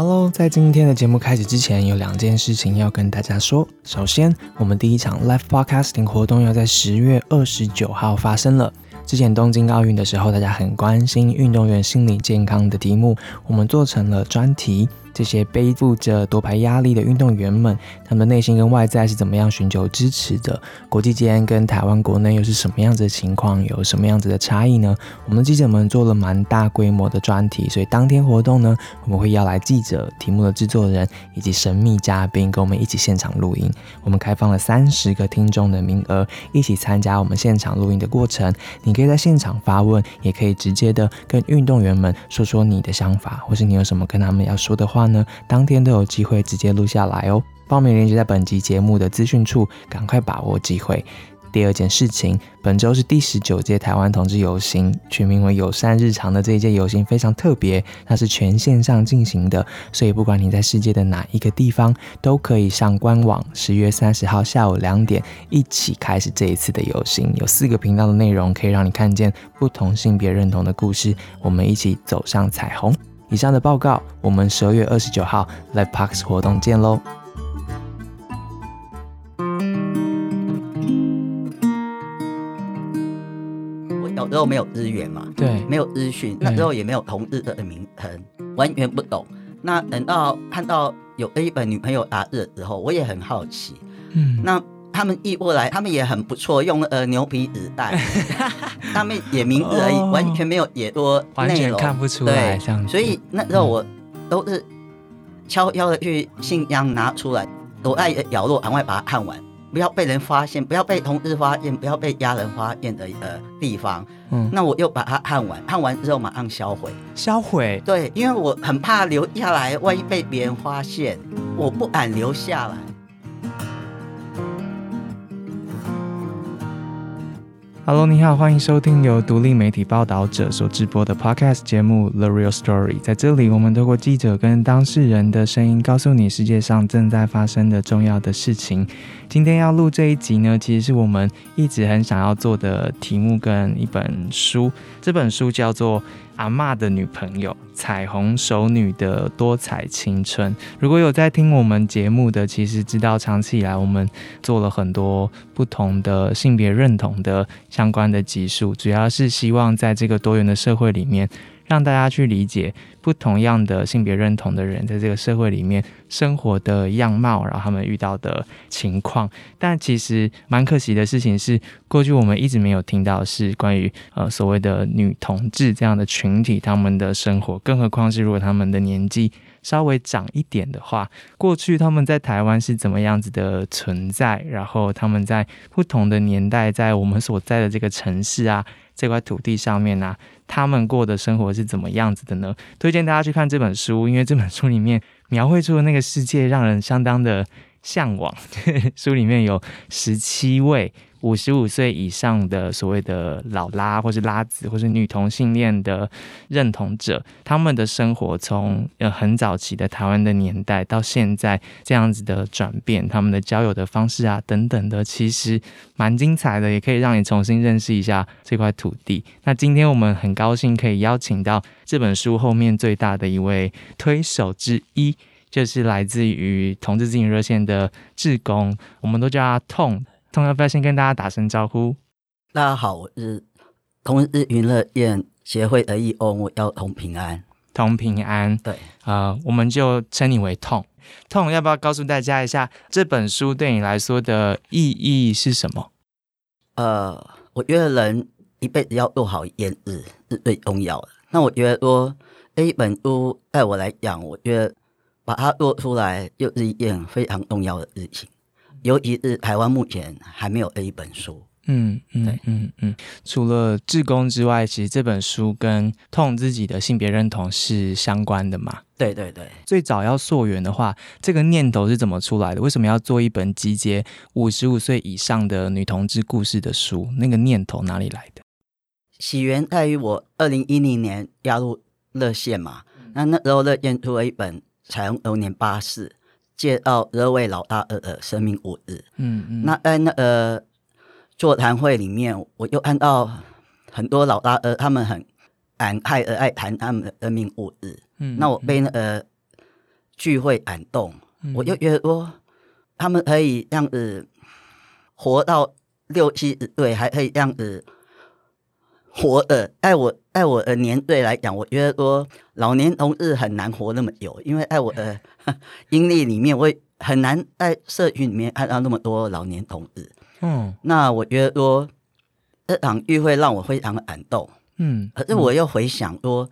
Hello，在今天的节目开始之前，有两件事情要跟大家说。首先，我们第一场 Live Podcasting 活动要在十月二十九号发生了。之前东京奥运的时候，大家很关心运动员心理健康的题目，我们做成了专题。这些背负着夺牌压力的运动员们，他们内心跟外在是怎么样寻求支持的？国际间跟台湾国内又是什么样子的情况？有什么样子的差异呢？我们记者们做了蛮大规模的专题，所以当天活动呢，我们会邀来记者、题目的制作人以及神秘嘉宾，跟我们一起现场录音。我们开放了三十个听众的名额，一起参加我们现场录音的过程。你可以在现场发问，也可以直接的跟运动员们说说你的想法，或是你有什么跟他们要说的话呢？当天都有机会直接录下来哦。报名链接在本集节目的资讯处，赶快把握机会。第二件事情，本周是第十九届台湾同志游行，取名为“友善日常”的这一届游行非常特别，它是全线上进行的，所以不管你在世界的哪一个地方，都可以上官网。十月三十号下午两点，一起开始这一次的游行。有四个频道的内容，可以让你看见不同性别认同的故事，我们一起走上彩虹。以上的报告，我们十二月二十九号 Live Parks 活动见喽！我小时候没有资源嘛，对，没有资讯，那时候也没有同日的名称，完全不懂。那等到看到有一本女朋友杂志的时候，我也很好奇，嗯，那。他们译过来，他们也很不错，用呃牛皮纸袋，他们也名字而已，哦、完全没有也多内容，看不出来。对，所以那时候我都是悄悄的去信箱拿出来，躲在角落，赶快把它看完，不要被人发现，不要被同事发现，不要被家人发现的呃地方。嗯，那我又把它看完，看完之后马上销毁。销毁？对，因为我很怕留下来，万一被别人发现，我不敢留下来。Hello，你好，欢迎收听由独立媒体报道者所直播的 Podcast 节目《The Real Story》。在这里，我们透过记者跟当事人的声音，告诉你世界上正在发生的重要的事情。今天要录这一集呢，其实是我们一直很想要做的题目跟一本书。这本书叫做《阿嬷的女朋友：彩虹手女的多彩青春》。如果有在听我们节目的，其实知道长期以来我们做了很多不同的性别认同的相关的集数，主要是希望在这个多元的社会里面，让大家去理解不同样的性别认同的人在这个社会里面生活的样貌，然后他们遇到的情况。但其实蛮可惜的事情是，过去我们一直没有听到是关于呃所谓的女同志这样的群体他们的生活，更何况是如果他们的年纪稍微长一点的话，过去他们在台湾是怎么样子的存在，然后他们在不同的年代，在我们所在的这个城市啊。这块土地上面呢、他们过的生活是怎么样子的呢？推荐大家去看这本书，因为这本书里面描绘出的那个世界让人相当的向往。书里面有十七位。五十五岁以上的所谓的老拉，或是拉子，或是女同性恋的认同者，他们的生活从呃很早期的台湾的年代到现在这样子的转变，他们的交友的方式啊等等的，其实蛮精彩的，也可以让你重新认识一下这块土地。那今天我们很高兴可以邀请到这本书后面最大的一位推手之一，就是来自于同志咨询热线的志工，我们都叫他痛。痛要不要先跟大家打声招呼？大家好，我是同日娱乐宴协会的义工，我叫同平安。同平安，对，啊、呃，我们就称你为痛。痛要不要告诉大家一下这本书对你来说的意义是什么？呃，我觉得人一辈子要做好一件事是最重要的。那我觉得说这一本书对我来讲，我觉得把它做出来又是一件非常重要的事情。尤其是台湾目前还没有这一本书，嗯嗯嗯嗯。除了志工之外，其实这本书跟痛自己的性别认同是相关的嘛？对对对。最早要溯源的话，这个念头是怎么出来的？为什么要做一本集结五十五岁以上的女同志故事的书？那个念头哪里来的？起源在于我二零一零年加入热线嘛，那那时候热线出了一本《彩虹流年巴士》。介绍这位老大二的生命故事。嗯嗯，那在那个座谈会里面，我又看到很多老大二，他们很感慨的爱谈他们的生命故事。嗯，那我被那个聚会感动，嗯、我就觉得说他们可以这样子活到六七十岁，还可以这样子活的。爱我爱我的年岁来讲，我觉得说老年同志很难活那么久，因为爱我的 经历里面，我很难在社群里面看到那么多老年同志。嗯，那我觉得说这场聚会让我非常的感动。嗯，可是我又回想说，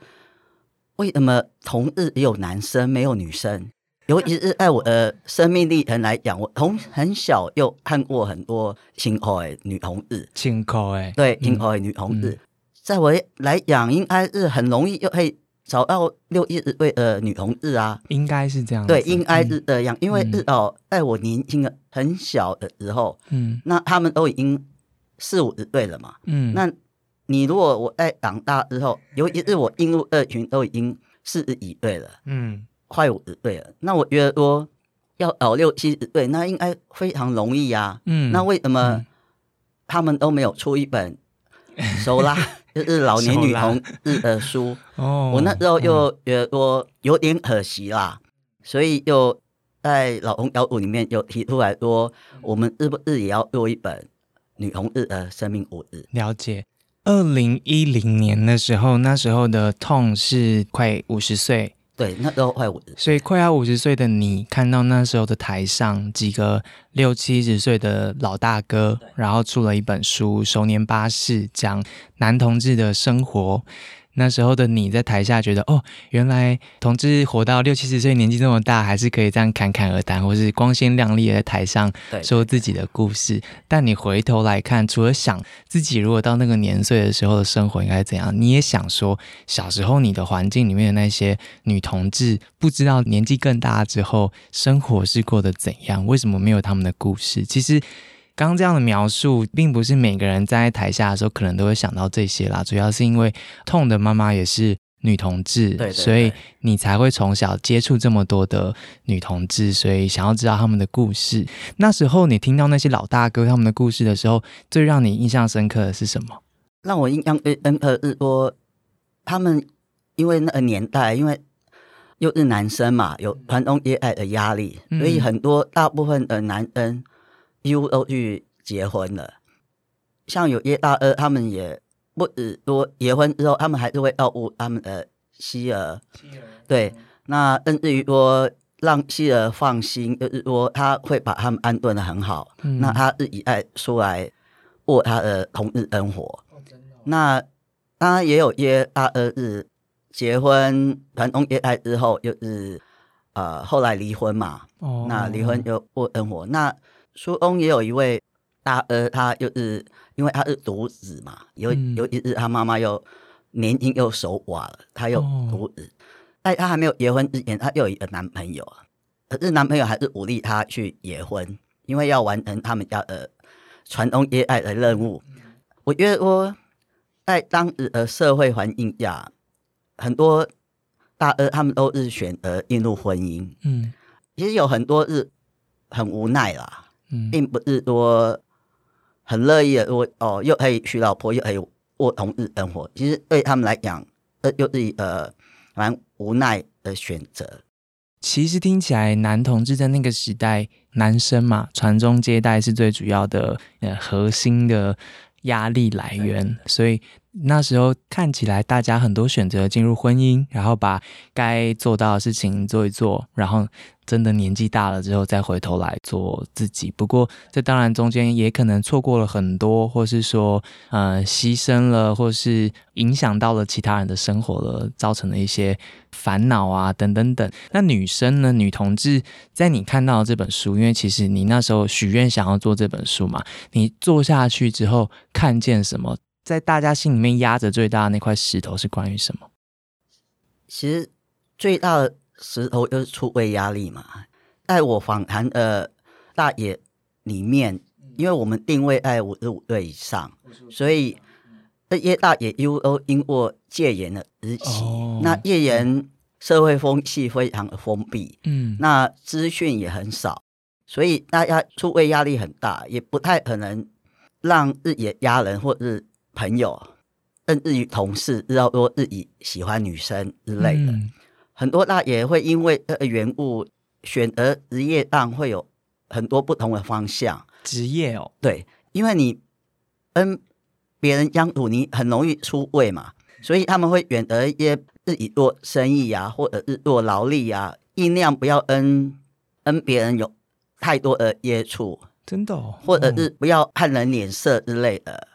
为什么同日也有男生没有女生？尤其是在我的生命历程来讲，我从很小又看过很多亲口的女同志，亲口哎，对，亲口的女同志，嗯、在我来讲，应该是很容易又可以找到六一十岁的女同志啊，应该是这样，对，应该是这样，嗯、因为至少在我年轻的很小的时候，嗯，那他们都已经四五十岁了嘛，嗯，那。你如果我在长大之后，尤其是我进入二群都已经四十几岁了，嗯，快五十岁了，那我觉得说要找六七十岁，那应该非常容易啊，嗯，那为什么他们都没有出一本手拉 就是老年女童日的书？哦，我那时候又觉得说有点可惜啦，所以又在老红小组里面就提出来说，我们日不日也要做一本女同志的生命五日？了解。二零一零年的时候，那时候的 Tom 是快五十岁，对，那时候快五十岁，所以快要五十岁的你，看到那时候的台上几个六七十岁的老大哥，然后出了一本书《熟年巴士》，讲男同志的生活。那时候的你在台下觉得哦，原来同志活到六七十岁年纪这么大，还是可以这样侃侃而谈，或是光鲜亮丽的在台上说自己的故事。但你回头来看，除了想自己如果到那个年岁的时候的生活应该怎样，你也想说小时候你的环境里面的那些女同志，不知道年纪更大之后生活是过得怎样，为什么没有他们的故事？其实。刚刚这样的描述，并不是每个人站在台下的时候可能都会想到这些啦。主要是因为痛的妈妈也是女同志，对对对，所以你才会从小接触这么多的女同志，所以想要知道他们的故事。那时候你听到那些老大哥他们的故事的时候，最让你印象深刻的是什么？让我印象最深刻是说，他们因为那个年代，因为又是男生嘛，有传宗接代的压力，嗯、所以很多大部分的男生。几乎都去结婚了，像有些大二，他们也不止说结婚之后，他们还是会照顾他们的妻儿。妻儿对，那甚至于说让妻儿放心，就是说他会把他们安顿的很好。嗯、那他自己爱出来过他的同日生活。哦哦、那当然也有一些大二日结婚传宗接代之后，就是呃后来离婚嘛。哦、那离婚就过生活那。书翁也有一位大哥，他就是因为他是独子嘛，有尤其是他妈妈又年轻又守寡了，他又独子，在他还没有结婚之前，他又有一个男朋友，可是男朋友还是鼓励他去结婚，因为要完成他们家的传宗接代的任务。我觉得说，在当时的社会环境下，很多大哥他们都是选择进入婚姻，嗯，其实有很多是很无奈啦。并不是说很乐意的，我哦又可以娶老婆，又可以过同日生活。其实对他们来讲，这又是一个蛮无奈的选择。其实听起来，男同志在那个时代，男生嘛，传宗接代是最主要的呃核心的压力来源，所以。那时候看起来，大家很多选择进入婚姻，然后把该做到的事情做一做，然后真的年纪大了之后再回头来做自己。不过，这当然中间也可能错过了很多，或是说，呃，牺牲了，或是影响到了其他人的生活了，造成了一些烦恼啊，等等等。那女生呢？女同志在你看到这本书，因为其实你那时候许愿想要做这本书嘛，你做下去之后看见什么？在大家心里面压着最大的那块石头是关于什么？其实最大的石头就是出位压力嘛。在我访谈呃大爷里面，因为我们定位在五十五岁以上，所以这些大爷又都因过戒严的时期。哦、那戒严社会风气非常的封闭，嗯，那资讯也很少，所以大家出位压力很大，也不太可能让日野压人或者是。朋友，甚至于同事知道说自己喜欢女生之类的，嗯、很多大爷会因为这个缘故选择职业上会有很多不同的方向。职业哦，对，因为你跟别人相处，你很容易出位嘛，所以他们会选择一些自己做生意啊，或者是做劳力啊，尽量不要跟跟别人有太多的接触，真的哦，或者是不要看人脸色之类的。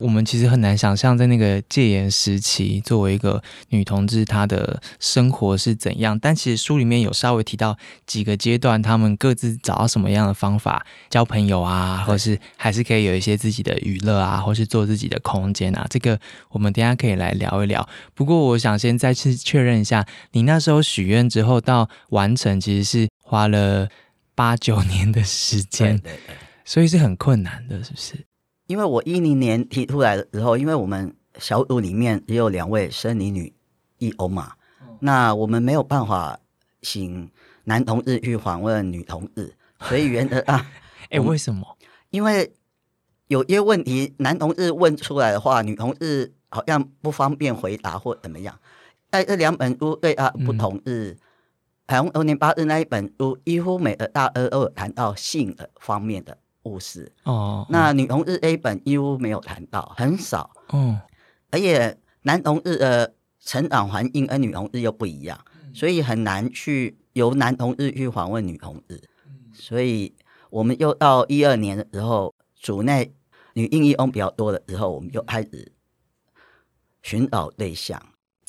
我们其实很难想象，在那个戒严时期，作为一个女同志，她的生活是怎样。但其实书里面有稍微提到几个阶段，她们各自找到什么样的方法交朋友啊，或是还是可以有一些自己的娱乐啊，或是做自己的空间啊。这个我们等一下可以来聊一聊。不过，我想先再次确认一下，你那时候许愿之后到完成，其实是花了八九年的时间，对对对，所以是很困难的，是不是？因为我一零年提出来的时候，因为我们小组里面只有两位生理女一欧嘛，嗯、那我们没有办法请男同志去访问女同志，所以原则 啊，哎，为什么？因为有些问题男同志问出来的话，女同志好像不方便回答或怎么样。在这两本书对啊不同是，从二零八日那一本书，几乎每个大二都有谈到性的方面的。故事哦，那女同日 A 本几乎没有谈到，很少哦。而且男同日的成长环境跟女同日又不一样，所以很难去由男同日去访问女同日。所以我们又到一二年的时候，组内女应义翁比较多的时候，我们就开始寻找对象。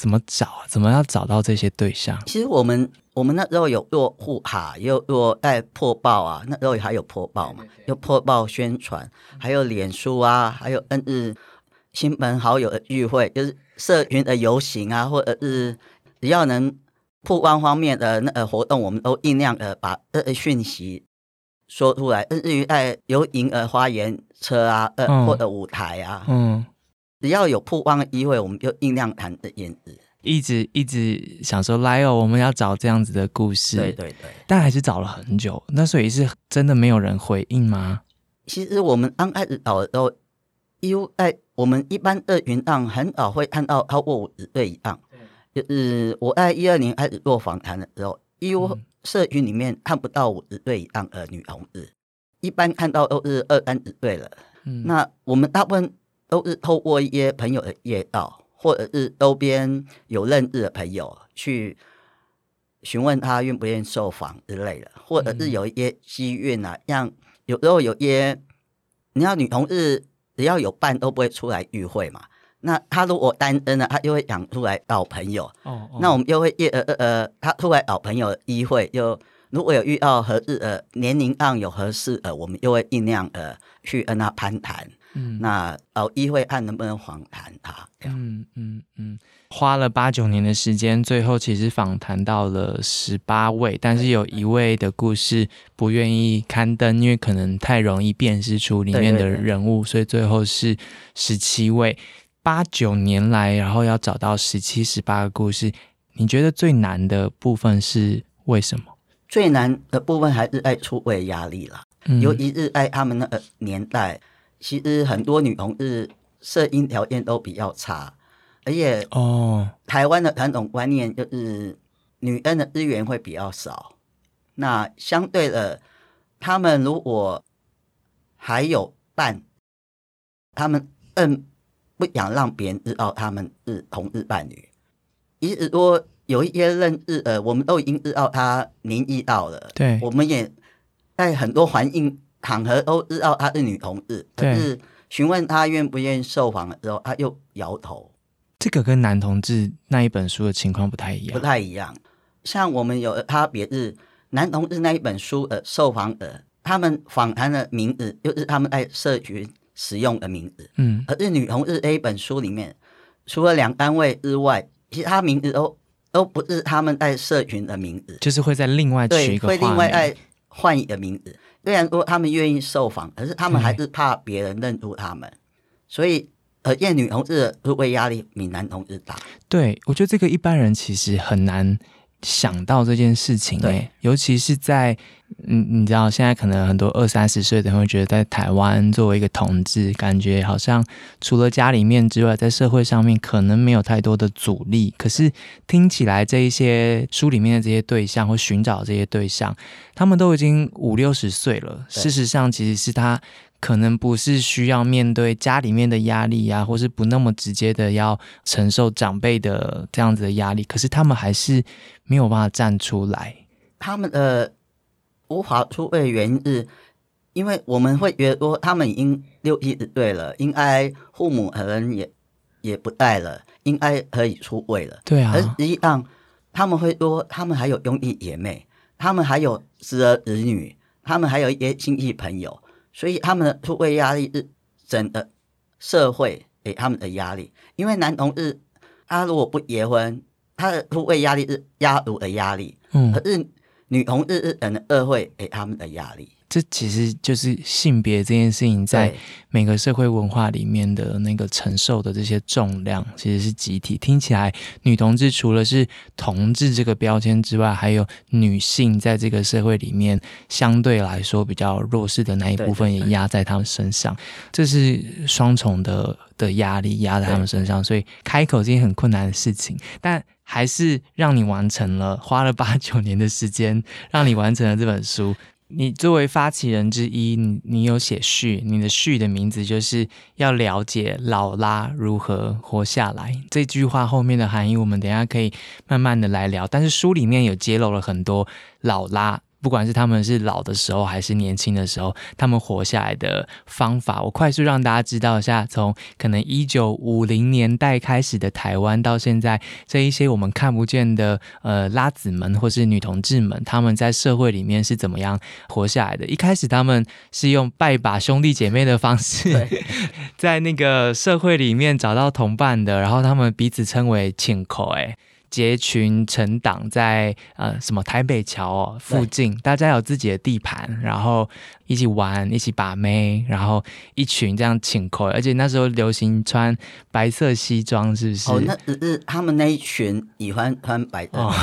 怎么找？怎么要找到这些对象？其实我们。我们那时候有做护卡，又做在破报啊，那时候还有破报嘛，有破报宣传，还有脸书啊，还有嗯日亲朋好友的聚会，就是社群的游行啊，或者是只要能曝光方面的那个活动，我们都尽量的把这个讯息说出来。日于在有银呃花园车啊，呃或者舞台啊，嗯，只要有曝光的机会，我们就尽量谈这件事。一直一直想说来哦，我们要找这样子的故事，对对对，但还是找了很久。那所以是真的没有人回应吗？其实我们刚开始找的时候，因为在我们一般的云上很少会看到超过五十岁以上。就是我在一二年开始做访谈的时候，因为社群里面看不到五十岁以上的女同志，一般看到都是二三十岁了。嗯，那我们大部分都是透过一些朋友的介绍。或者是周边有认识的朋友去询问他愿不愿意受访之类的，或者是有一些机运啊，像有时候有一些，你要女同志只要有伴都不会出来聚会嘛。那他如果单身了，他就会想出来找朋友。哦，哦，那我们就会呃呃呃，他出来找朋友的机会，就如果有遇到合适呃年龄上有合适呃，我们又会尽量呃去跟他攀谈。嗯，那呃，议会看能不能访谈他。嗯嗯嗯，花了八九年的时间，最后其实访谈到了十八位，但是有一位的故事不愿意刊登，因为可能太容易辨识出里面的人物，对对对，所以最后是十七位。八九年来，然后要找到十七、十八个故事，你觉得最难的部分是为什么？最难的部分还是在出位压力啦，嗯、尤其是在他们那个年代。其实很多女同志社经条件都比较差，而且哦，台湾的传统观念就是女恩的资源会比较少。那相对的，他们如果还有伴，他们更不想让别人知道他们是同日伴侣。意思说，有一些认识呃，我们都已经知道他年纪到了，对，我们也在很多环境。场合都知道她是女同志，可是询问她愿不愿意受访的时候，她又摇头。这个跟男同志那一本书的情况不太一样，不太一样。像我们有的差别是，男同志那一本书的受访者，他们访谈的名字就是他们在社群使用的名字，嗯，而是女同志那一本书里面，除了两单位之外，其他名字都都不是他们在社群的名字，就是会在另外取一个，会另外再换一个名字。虽然说他们愿意受访，可是他们还是怕别人认出他们，所以呃，厌女同志的入会压力比男同志大。对，我觉得这个一般人其实很难想到这件事情对，尤其是在嗯，你知道现在可能很多二三十岁的人会觉得，在台湾作为一个同志，感觉好像除了家里面之外，在社会上面可能没有太多的阻力。可是听起来这一些书里面的这些对象或寻找这些对象，他们都已经五六十岁了。事实上，其实是他。可能不是需要面对家里面的压力呀、啊，或是不那么直接的要承受长辈的这样子的压力，可是他们还是没有办法站出来。他们呃无法出位的原因是，因为我们会觉得说他们已经六七十岁了，应该父母可能也也不在了，应该可以出位了。对啊，而实际上他们会说，他们还有兄弟姐妹，他们还有侄儿侄女，他们还有一些亲戚朋友。所以他们的突围压力是整个社会给他们的压力，因为男同志他如果不结婚，他的突围压力是家族的压力，嗯，可是女同志是整个社会给他们的压力。这其实就是性别这件事情在每个社会文化里面的那个承受的这些重量，其实是集体。听起来，女同志除了是同志这个标签之外，还有女性在这个社会里面相对来说比较弱势的那一部分也压在他们身上，这是双重的的压力压在他们身上，所以开口是一件很困难的事情，但还是让你完成了，花了八九年的时间 让你完成了这本书。你作为发起人之一，你你有写序，你的序的名字就是要了解劳拉如何活下来。这句话后面的含义，我们等下可以慢慢的来聊。但是书里面有揭露了很多劳拉。不管是他们是老的时候还是年轻的时候，他们活下来的方法，我快速让大家知道一下。从可能一九五零年代开始的台湾，到现在这一些我们看不见的呃拉子们或是女同志们，他们在社会里面是怎么样活下来的？一开始他们是用拜把兄弟姐妹的方式 在那个社会里面找到同伴的，然后他们彼此称为亲口哎。结群成党在呃什么台北桥哦附近，大家有自己的地盘，然后一起玩，一起把妹，然后一群这样请客，而且那时候流行穿白色西装，是不是？哦，那只是他们那一群喜欢穿白色。哦、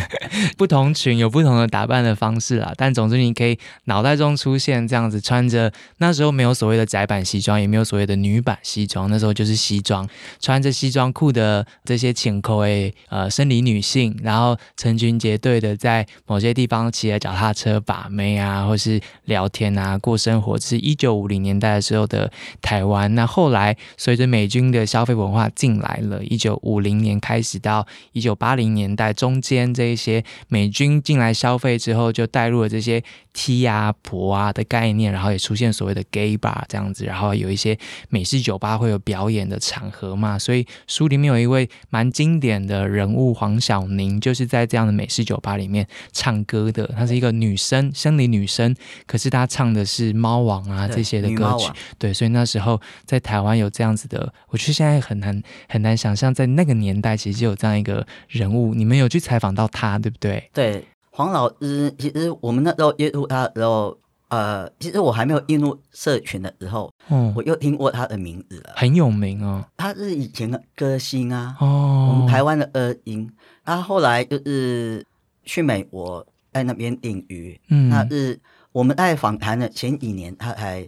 不同群有不同的打扮的方式啦，但总之你可以脑袋中出现这样子穿着，那时候没有所谓的窄版西装，也没有所谓的女版西装，那时候就是西装，穿着西装裤的这些请客诶，呃。生理女性，然后成群结队的在某些地方骑着脚踏车把妹啊，或是聊天啊，过生活。是一九五零年代的时候的台湾。那后来随着美军的消费文化进来了，一九五零年开始到一九八零年代中间这一些美军进来消费之后，就带入了这些 T 啊、婆啊的概念，然后也出现所谓的 gay bar 这样子，然后有一些美式酒吧会有表演的场合嘛。所以书里面有一位蛮经典的人物。黄晓宁就是在这样的美式酒吧里面唱歌的，她是一个女生，生理女生，可是她唱的是猫王啊这些的歌曲，对，所以那时候在台湾有这样子的，我觉得现在很难很难想象，在那个年代其实就有这样一个人物，你们有去采访到他，对不对？对，黄老师，其实我们那时候接触他的时候。呃，其实我还没有进入社群的时候，嗯，我又听过他的名字了，很有名哦。他是以前的歌星啊，哦，我们台湾的二音。他后来就是去美国，在那边定居。嗯，那是我们在访谈的前几年，他才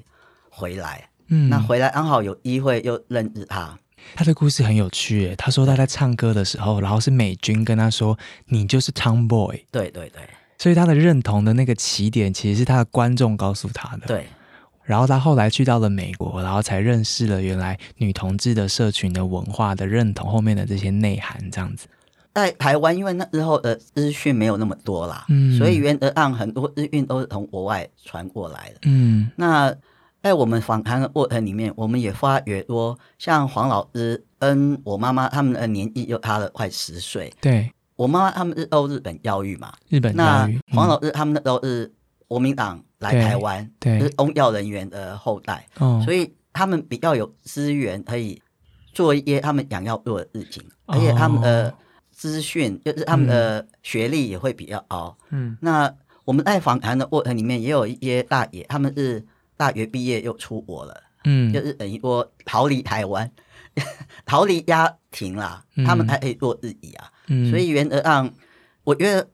回来。嗯，那回来刚好有机会又认识他。他的故事很有趣，诶，他说他在唱歌的时候，然后是美军跟他说：“你就是 Tomboy。”对对对。所以他的认同的那个起点，其实是他的观众告诉他的。对。然后他后来去到了美国，然后才认识了原来女同志的社群的文化的认同后面的这些内涵，这样子。在台湾，因为那时候的资讯没有那么多啦，嗯，所以原则上很多资讯都是从国外传过来的。嗯。那在我们访谈的过程里面，我们也发觉说，像黄老师跟我妈妈他们的年纪又差了快十岁。对。我妈妈他们是都日本教育嘛，日本教育。那黄老师他们都是国民党来台湾，对，是公教人员的后代，哦，所以他们比较有资源可以做一些他们想要做的事情，哦，而且他们的资讯就是他们的学历也会比较高。嗯，那我们在访谈的过程里面也有一些大爷，他们是大学毕业又出国了，嗯，就是等于说逃离台湾，逃离家庭啦，他们还可以做自己啊。嗯，所以原则上，我觉得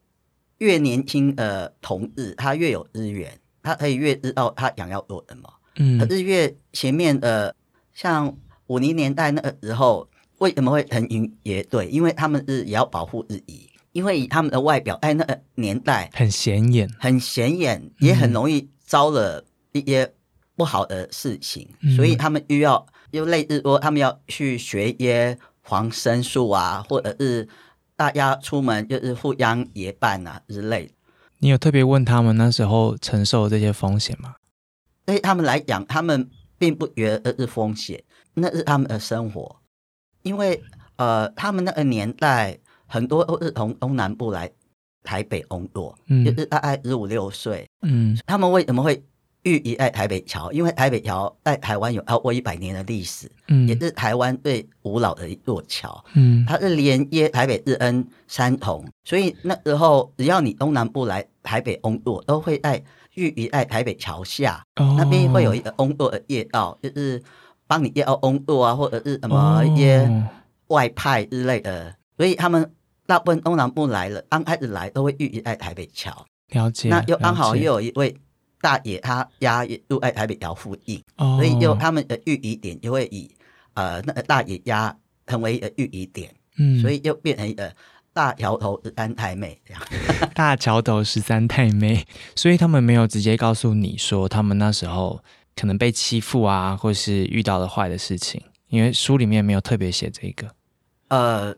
越年轻的同志，他越有资源，他可以越知道他想要做什么。嗯，可是越前面的，像五零年代那个时候，为什么会成群结队？因为他们是也要保护自己，因为以他们的外表，哎那个年代很显眼，很显眼，也很容易招了一些不好的事情，嗯、所以他们又要又类似说，他们要去学一些防身术啊，或者是大家出门就是互相结伴啊之类的。你有特别问他们那时候承受这些风险吗？对他们来讲，他们并不觉得是风险，那是他们的生活。因为呃，他们那个年代很多都是从东南部来台北工作，嗯，就是大概十五六岁，嗯，他们为什么会寓意在台北桥？因为台北桥在台湾有超过一百年的历史，嗯，也是台湾最古老的一座桥，嗯，它是连接台北日恩三重，所以那时候只要你东南部来台北工作，都会在。寓于在台北桥下，oh. 那边会有一个工作的夜道，就是帮你夜道工作啊，或者是什么一些外派之类的。Oh. 所以他们大部分东南部来了，刚开始来都会寓于在台北桥。了解。那又刚好又有一位大爷，他家也住在台北桥附近，oh. 所以又他们的寓意点就会以呃那个大爷家成为一个寓意点，嗯，所以又变成一个。大桥头十三太妹这样，大桥头十三太妹，所以他们没有直接告诉你说他们那时候可能被欺负啊，或是遇到了坏的事情，因为书里面没有特别写这个。呃，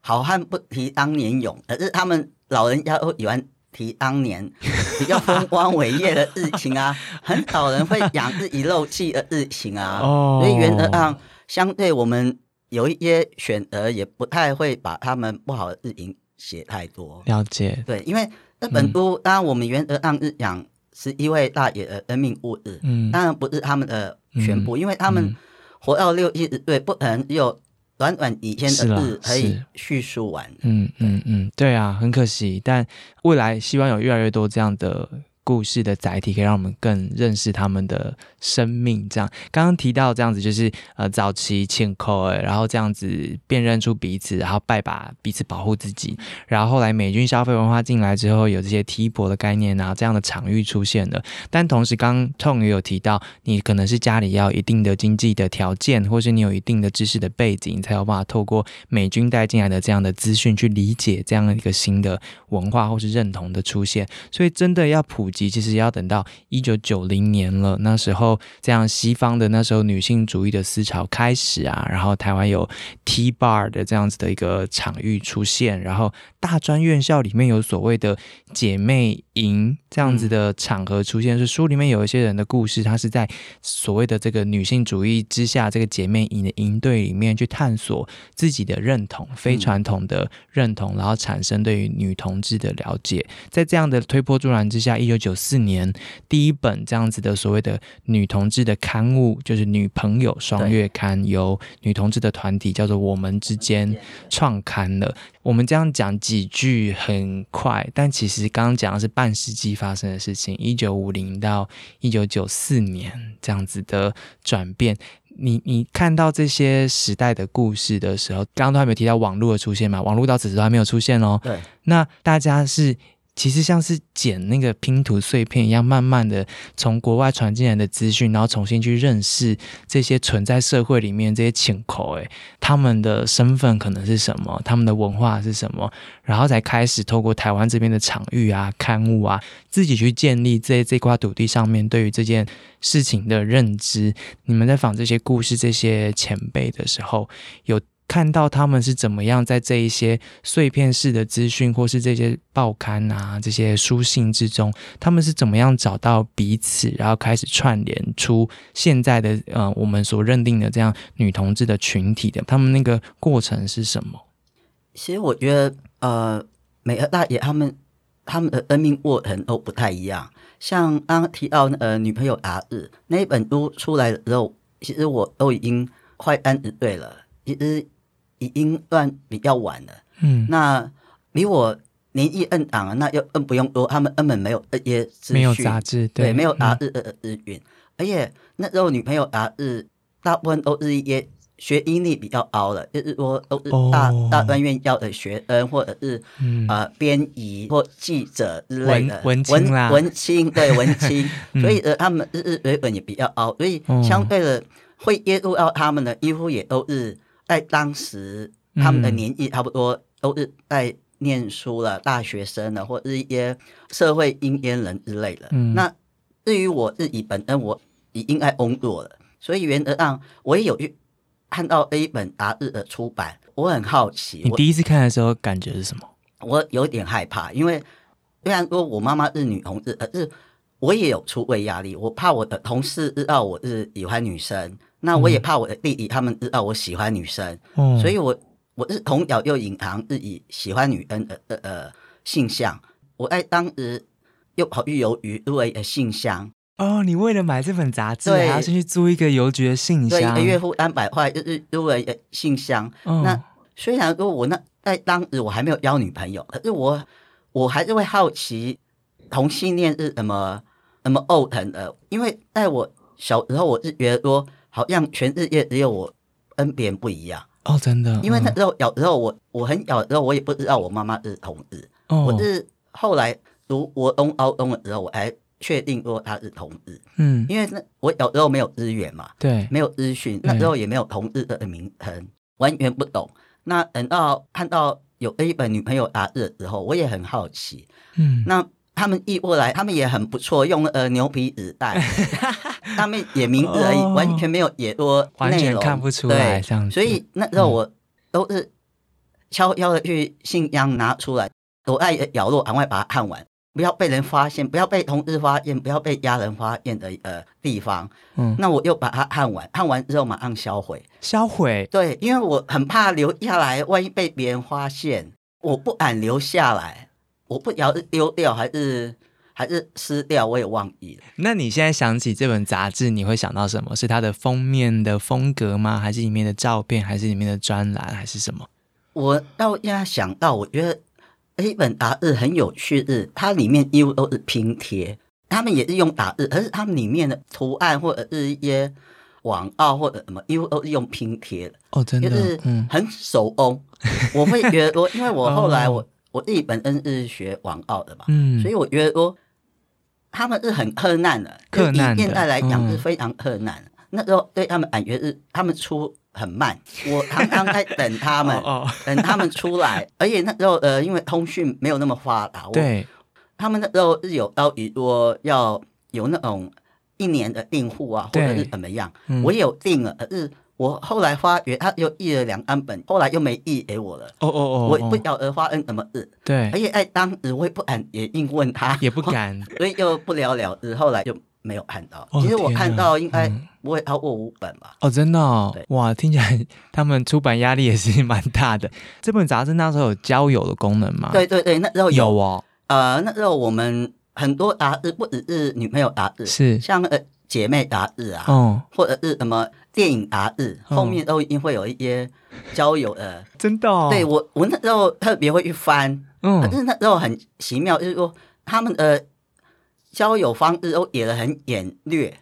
好汉不提当年勇，可是他们老人家都喜欢提当年 比较风光伟业的事情啊，很少人会讲自己漏气的事情啊。哦，所以原则上相对我们。有一些选择也不太会把他们不好的事情写太多。了解，对，因为这本书，当然我们原则上是讲十一位大爷的恩命物日，嗯，当然不是他们的全部，嗯、因为他们活到六一十岁，不可能有短短几天的日可以叙述完。嗯嗯嗯，对啊，很可惜，但未来希望有越来越多这样的。故事的载体可以让我们更认识他们的生命。这样，刚刚提到这样子，就是呃，早期欠扣，然后这样子辨认出彼此，然后拜把彼此保护自己。然后后来美军消费文化进来之后，有这些梯婆的概念啊，这样的场域出现了。但同时，刚 Tom 也有提到，你可能是家里要一定的经济的条件，或是你有一定的知识的背景，才有办法透过美军带进来的这样的资讯去理解这样的一个新的文化或是认同的出现。所以，真的要普。其实要等到一九九零年了，那时候这样西方的那时候女性主义的思潮开始啊，然后台湾有 T bar 的这样子的一个场域出现，然后大专院校里面有所谓的姐妹营这样子的场合出现，是书里面有一些人的故事，他是在所谓的这个女性主义之下，这个姐妹营的营队里面去探索自己的认同，非传统的认同，然后产生对于女同志的了解，在这样的推波助澜之下，一九九四年第一本这样子的所谓的女同志的刊物，就是《女朋友》双月刊，由女同志的团体叫做我们之间创刊了。我们这样讲几句很快，但其实刚刚讲的是半世纪发生的事情，一九五零到一九九四年这样子的转变。你你看到这些时代的故事的时候，刚刚都还没有提到网络的出现嘛？网络到此时都还没有出现哦。对，那大家是。其实像是捡那个拼图碎片一样，慢慢的从国外传进来的资讯，然后重新去认识这些存在社会里面这些浅口，诶，他们的身份可能是什么，他们的文化是什么，然后才开始透过台湾这边的场域啊、刊物啊，自己去建立在这块土地上面对于这件事情的认知。你们在访这些故事、这些前辈的时候，有。看到他们是怎么样在这一些碎片式的资讯，或是这些报刊啊、这些书信之中，他们是怎么样找到彼此，然后开始串联出现在的呃我们所认定的这样女同志的群体的？他们那个过程是什么？其实我觉得呃，每个大爷他们他们的恩命过程都不太一样。像刚刚提到呃女朋友杂志那一本书出来的时候，其实我都已经快三十岁了，其实。已经算比较晚了，嗯，那比我年纪更长，那又摁不用多，他们根本没有这些资讯，没有杂志，对，对，没有杂志的资讯，嗯、而且那时候女朋友杂志大部分都是一些学英语比较高的，就是说都是大、哦、大专院校的学生，或者是、嗯、呃编译或记者之类的。文文文文青，对文青，所以呃他们日日日本也比较高，所以相对的会接触到他们的几乎也都是在当时他们的年纪差不多都是在念书了，大学生了，或者是一些社会青年人之类的。嗯、那至于我自己本身，我已经在工作了，所以原则上我也有去。看到 A 本杂志的出版，我很好奇。你第一次看的时候感觉是什么？我有点害怕，因为虽然说我妈妈是女同志，可是我也有出位压力。我怕我的同事知道我是喜欢女生，那我也怕我的弟弟他们知道我喜欢女生，嗯、所以我我是从小又隐藏自己喜欢女生的呃呃性向。我在当时又跑去邮局入了一个信箱。哦，你为了买这本杂志，还要先去租一个邮局的信箱，对，一个月付三百块，就是租了信箱。哦、那虽然说我那在当时我还没有交女朋友，可是我我还是会好奇同性恋是怎么怎么构成的，因为在我小时候，我是觉得说好像全世界只有我跟别人不一样。哦，真的，因为那时候小时候我我很小的时候，我也不知道我妈妈是同志，哦、我是后来读国中、高中的时候，我才。确定说她是同志，嗯，因为那我小时候没有资源嘛，对，没有资讯，那时候也没有同志的名称，完全不懂。那等到看到有 A 本女朋友杂志的时候，我也很好奇，嗯，那他们译过来，他们也很不错，用呃牛皮纸袋，他们也名字而已，完全没有写多内容，完全看不出来，对，所以那时候我都是悄悄的去信箱拿出来，躲在角落，赶快把它看完。不要被人发现，不要被同事发现，不要被家人发现的呃地方。嗯，那我又把它看完，看完之后马上销毁。销毁？对，因为我很怕留下来，万一被别人发现，我不敢留下来。我不晓得是丢掉还是还是撕掉，我也忘记了。那你现在想起这本杂志，你会想到什么？是它的封面的风格吗？还是里面的照片？还是里面的专栏？还是什么？我到现在想到，我觉得。一本杂志很有趣，是它里面几乎都是拼贴，他们也是用杂志，而是他们里面的图案或者是一些广告或者什么，几乎都是用拼贴的。哦，真的，就是很手工。嗯、我会觉得我，因为我后来我、哦、我自己本身是学网澳的嘛，嗯，所以我觉得说他们是很困难的，克难现在来讲是非常困难。嗯、那时候对他们感觉是他们出。很慢，我常常在等他们 等他们出来。而且那时候，呃，因为通讯没有那么发达，对，他们那时候是有到底说要有那种一年的订户啊，或者是怎么样，我也有订了。可是我后来发觉他又译了两三本，后来又没译给我了。哦哦哦，我不晓得发生什么日。对，而且在当时我也不敢也硬问他，也不敢，所以又不了了之。后来就。没有看到，其实我看到应该不会超过五本吧。哦，真的哦，对哇，听起来他们出版压力也是蛮大的。这本杂志那时候有交友的功能吗？对对对，那时候有，有哦。呃，那时候我们很多杂志不只是女朋友杂志，是像呃姐妹杂志啊，哦，或者是什么电影杂志，后面都一定会有一些交友的。真的哦，对我我那时候特别会去翻，嗯，可是那时候很奇妙，就是说他们的。交友方式都写得很简略，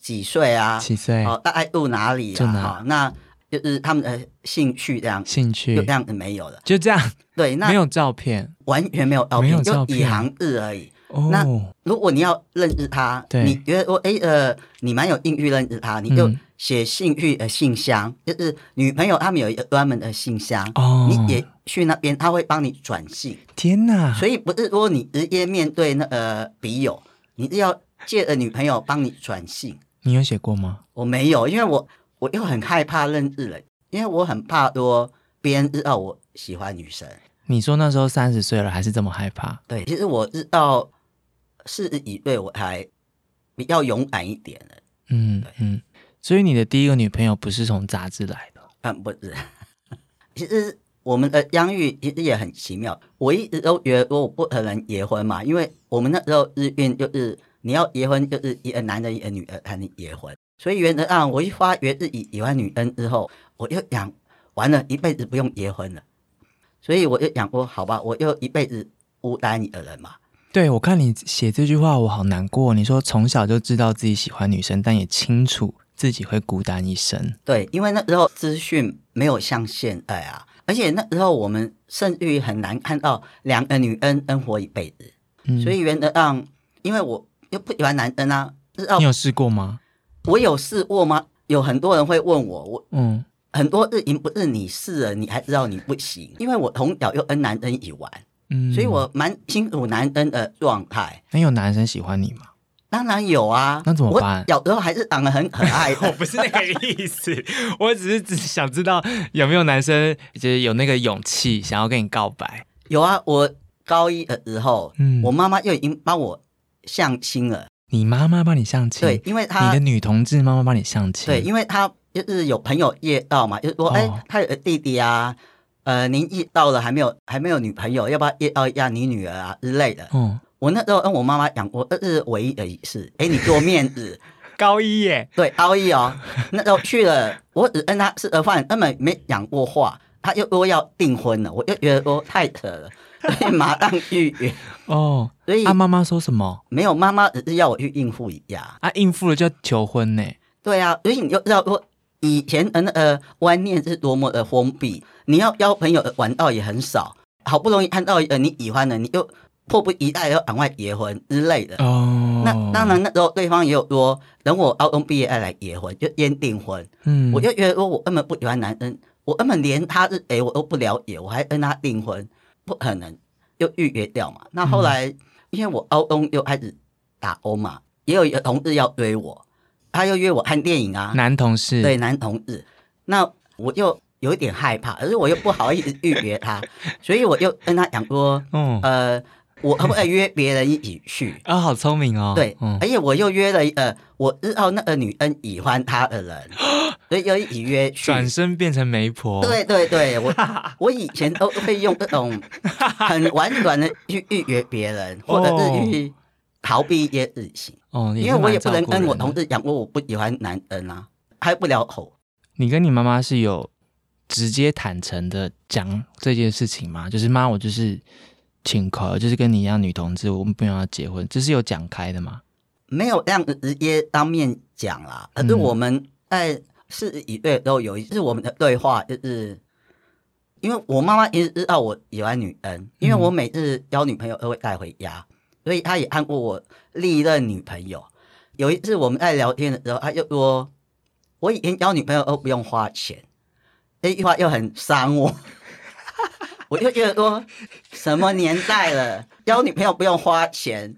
几岁啊？几岁？哦，大概住哪里啊？好，那就是他们的兴趣这样，兴趣就这样子没有了，就这样。对，那没有照片，完全没有照片，就以行日而已。那如果你要认识他，你觉得说，哎，呃，你蛮有兴趣认识他，你就写兴趣呃信箱，就是女朋友他们有一个专门的信箱，哦，你也去那边，他会帮你转信。天哪！所以不是说你直接面对那呃笔友。你是要借着女朋友帮你转信？你有写过吗？我没有，因为我我又很害怕认识人，因为我很怕说别人知道我喜欢女生。你说那时候三十岁了还是这么害怕？对，其实我是到四十几岁我还比较勇敢一点的。嗯嗯，所以你的第一个女朋友不是从杂志来的？嗯，不是。其实。我们的相遇其实也很奇妙，我一直都觉得说我不可能结婚嘛，因为我们那时候日运就是你要结婚就是一个男人一个女的才能结婚，所以原则上我一发觉自己喜欢女生之后，我就想完了，一辈子不用结婚了，所以我就想说好吧，我又一辈子孤单一个人嘛。对，我看你写这句话，我好难过。你说从小就知道自己喜欢女生，但也清楚自己会孤单一生。对，因为那时候资讯没有像现在啊，而且那时候我们甚至于很难看到两个女恩恩活一辈子。嗯，所以原则上，因为我又不喜欢男生啊，你有试过吗？我有试过吗？有很多人会问我，我嗯，很多日营不是你试了，你还知道你不行，因为我从小又恩男生一起玩，嗯，所以我蛮清楚男生的状态。那有男生喜欢你吗？当然有啊，那怎么办？有时候还是长得很可爱。我不是那个意思，我只是只是想知道有没有男生就是有那个勇气想要跟你告白。有啊，我高一的时候，嗯，我妈妈就已经帮我相亲了。你妈妈帮你相亲？对，因为她你的女同志妈妈帮你相亲。对，因为她就是有朋友介绍嘛，就是说，哎、哦，她有个弟弟啊，呃，您一到了还没有还没有女朋友，要不要介绍一下你女儿啊之类的。嗯。我那时候跟我妈妈讲我，这是唯一的一次给你做面子。高一耶，对，高一哦，那时候去了，我只跟他吃了饭，根本没讲过话，他又说要订婚了，我又觉得说太扯了，所以马上预约。哦，所以他妈妈说什么？没有，妈妈只是要我去应付一下。啊，应付了就要求婚呢？对啊，所以你就知道说以前的那个观念是多么的封闭，你要邀朋友的管道也很少，好不容易看到呃你喜欢的，你就。迫不及待要赶快结婚之类的。哦，那当然，那时候对方也有说，等我高中毕业再来结婚，就先订婚。嗯，我就觉得说我根本不喜欢男生，我根本连他是谁我都不了解，我还跟他订婚，不可能，就预约掉嘛。那后来，嗯、因为我高中又开始打工嘛，也有一个同事要追我，他又约我看电影啊。男同事，对，男同事。那我又有一点害怕，可是我又不好意思预约他，所以我就跟他讲说，嗯，呃。我可不可以约别人一起去啊、哦？好聪明哦！对，嗯、而且我又约了一个我日后那个女恩喜欢他的人，所以又一起约去。转身变成媒婆。对对对，我 我以前都会用这种很婉转的去预约别人，或者是去逃避一些事情。哦，因为我也不能跟我同事讲过我不喜欢男人啊，开不了口。你跟你妈妈是有直接坦诚的讲这件事情吗？就是妈，我就是。请客就是跟你一样女同志，我们不用要结婚，这是有讲开的吗？没有这样直接当面讲啦。可是我们在四十几岁都有一次我们的对话，就是因为我妈妈一直知道我喜欢女人，因为我每次交女朋友都会带回家，所以他也看过我历任女朋友。有一次我们在聊天的时候，他就说：“我以前交女朋友都不用花钱。”这句话又很伤我。我就觉得说，什么年代了，交女朋友不用花钱？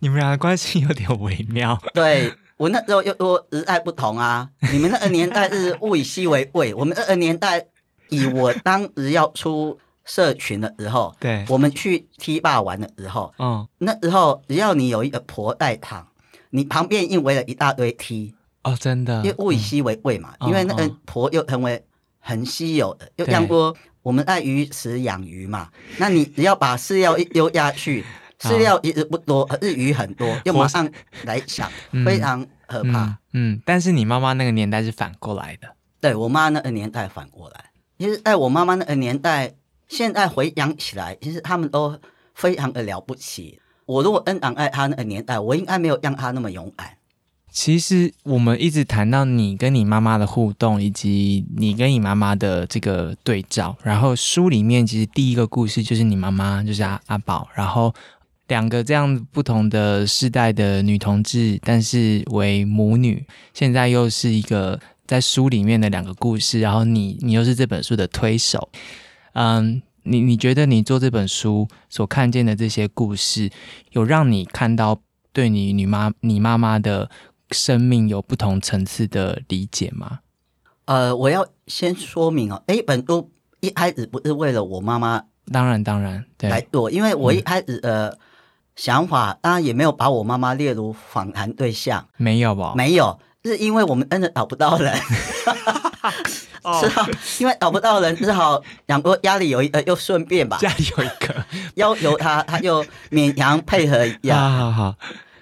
你们俩的关系有点微妙。对，我那时候又说时代不同啊，你们那个年代是物以稀为贵，我们那个年代，以我当时要出社群的时候，对，我们去踢霸玩的时候，嗯，那时候只要你有一个婆在场，你旁边又围了一大堆 T 哦，真的，因为物以稀为贵嘛，嗯、因为那个婆又成为很稀有的，又像说。我们在鱼池养鱼嘛，那你只要把饲料一丢下去，饲料一直不多，而是鱼很多，又马上来抢，嗯、非常可怕嗯。嗯，但是你妈妈那个年代是反过来的，对我妈那个年代反过来。其实，在我妈妈那个年代，现在回想起来，其实他们都非常的了不起。我如果恩爱她那个年代，我应该没有让她那么勇敢。其实我们一直谈到你跟你妈妈的互动，以及你跟你妈妈的这个对照。然后书里面其实第一个故事就是你妈妈，就是阿阿宝。然后两个这样不同的世代的女同志，但是为母女，现在又是一个在书里面的两个故事。然后你你又是这本书的推手，嗯，你你觉得你做这本书所看见的这些故事，有让你看到对你女妈你妈妈的生命有不同层次的理解吗？呃，我要先说明哦，哎，本书一开始不是为了我妈妈，当然当然对来做，因为我一开始呃想法，当然也没有把我妈妈列入访谈对象，没有吧？没有，是因为我们真的找不到人，是啊，因为找不到人，只好想说家里有一个，又顺便吧，家里有一个，要求他，他就勉强配合一下，好好好，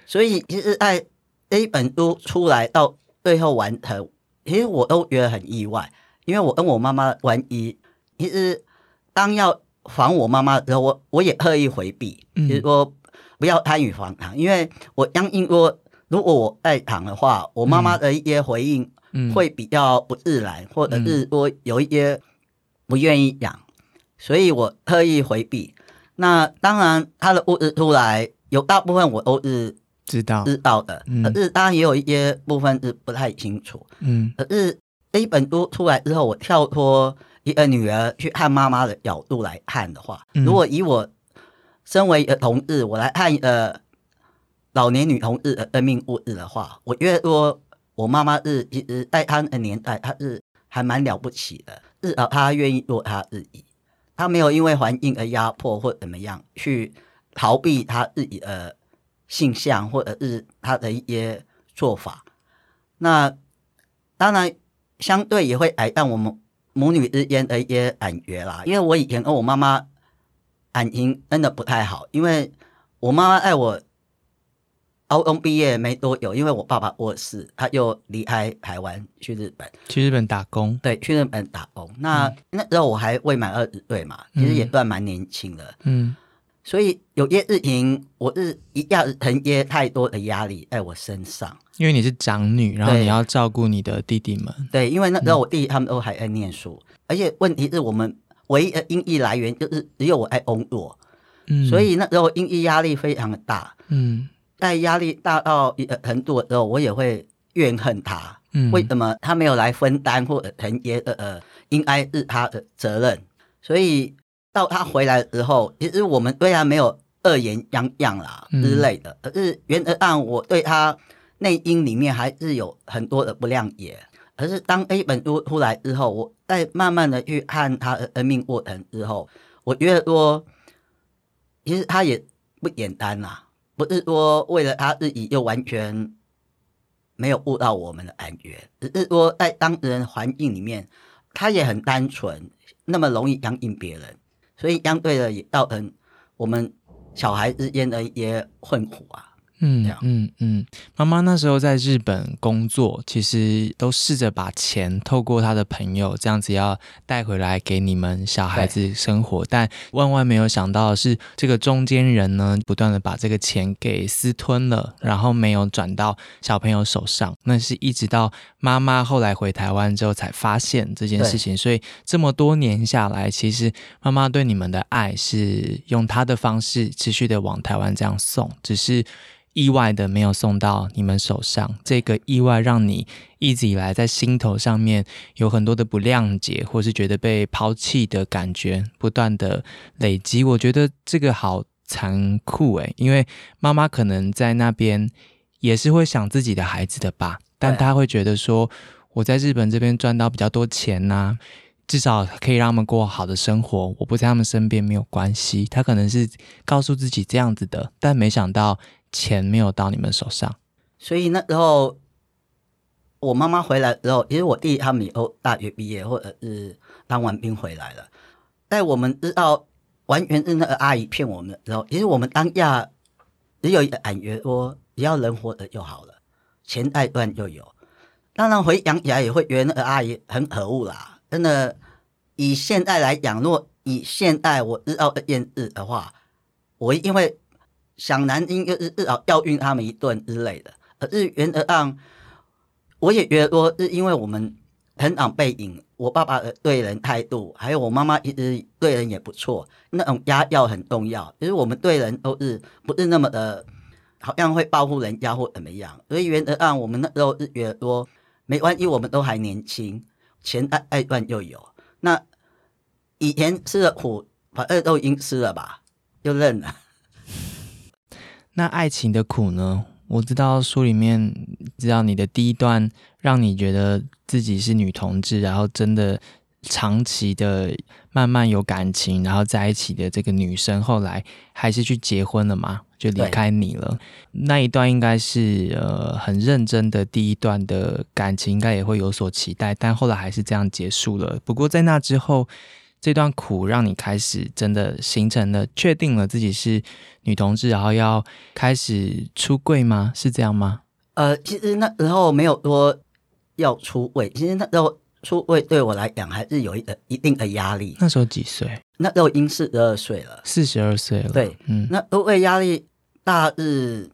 所以其实在。这一本书出来到最后完成，其实我都觉得很意外，因为我跟我妈妈玩一，其实当要防我妈妈的时候，我我也刻意回避，就是说不要参与防谈，因为我相信说如果我在场的话，我妈妈的一些回应会比较不自然，嗯、或者是说有一些不愿意养，所以我特意回避。那当然，他的物质出来，有大部分我都是知道知道的，嗯、可是当然也有一些部分是不太清楚。嗯，可是这一本书出来之后，我跳脱一个女儿去看妈妈的角度来看的话，嗯、如果以我身为一个同志，我来看呃。老年女同志的生命故事的话，我觉得说，我妈妈是其实在她的年代，她是还蛮了不起的，至少她愿意做她自己，她没有因为环境而压迫或怎么样去逃避她自己的性向或者是她的一些做法。那当然，相对也会改让我们母女之间的一些感觉啦。因为我以前跟我妈妈感情真的不太好，因为我妈妈爱我。高中毕业没多久，因为我爸爸过世，他又离开台湾去日本，去日本打工。对，去日本打工。那、嗯、那时候我还未满二十岁嘛，其实也算蛮年轻的。嗯，所以有些事情我是一下子承接太多的压力在我身上。因为你是长女，然后你要照顾你的弟弟们。对，因为那时候我弟弟他们都还在念书，而且问题是我们唯一的经济来源就是只有我在工作，嗯，所以那时候经济压力非常的大。嗯。在压力大到一个程度的时候，我也会怨恨他。嗯，为什么他没有来分担或者承接呃呃，应该是他的责任？所以到他回来之后，其实我们对他没有恶言相向啦之类的。可是原则上，我对他内因里面还是有很多的不谅解。可是当 A 本书出来之后，我再慢慢的去看他的生命过程之后，我觉得说，其实他也不简单啦。不是说为了他自己又完全没有悟到我们的感觉，只是说在当时人环境里面，他也很单纯，那么容易相信别人，所以相对的也造成我们小孩之间的一些困苦啊。嗯嗯嗯，妈妈那时候在日本工作，其实都试着把钱透过她的朋友这样子要带回来给你们小孩子生活，但万万没有想到的是，这个中间人呢，不断的把这个钱给私吞了，然后没有转到小朋友手上。那是一直到妈妈后来回台湾之后才发现这件事情，所以这么多年下来，其实妈妈对你们的爱是用她的方式持续的往台湾这样送，只是。意外的没有送到你们手上，这个意外让你一直以来在心头上面有很多的不谅解，或是觉得被抛弃的感觉不断的累积。我觉得这个好残酷诶，因为妈妈可能在那边也是会想自己的孩子的吧，但她会觉得说，我在日本这边赚到比较多钱呐、啊，至少可以让他们过好的生活，我不在他们身边没有关系。她可能是告诉自己这样子的，但没想到。钱没有到你们手上，所以那时候我妈妈回来之后，其实我弟他们以后大学毕业或者是当完兵回来了，在我们知道完全是那个阿姨骗我们的时候，其实我们当下只有一个感觉说，只要人活着就好了，钱再赚就有。当然回想起来也会觉得那个阿姨很可恶啦，真的。以现在来讲，如果以现在我知道这件事的话，我因为。想难听就是至少教训他们一顿之类的，可是原则上，我也觉得说是因为我们成长背景，我爸爸的对人态度，还有我妈妈一直对人也不错，那种家教很重要。就是我们对人都是不是那么的，好像会报复人家或怎么样。所以原则上，我们那时候是觉得说没关系，我们都还年轻，钱爱爱赚就有。那以前吃的苦，反正都已经吃了吧，就认了。那爱情的苦呢？我知道书里面知道你的第一段让你觉得自己是女同志，然后真的长期的慢慢有感情，然后在一起的这个女生，后来还是去结婚了嘛？就离开你了。那一段应该是呃很认真的第一段的感情，应该也会有所期待，但后来还是这样结束了。不过在那之后。这段苦让你开始真的形成了，确定了自己是女同志，然后要开始出柜吗？是这样吗？呃，其实那时候没有说要出柜，其实那时候出柜对我来讲还是有一个一定的压力。那时候几岁？那时候已经四十二岁了。四十二岁了。对，嗯，那出柜压力大日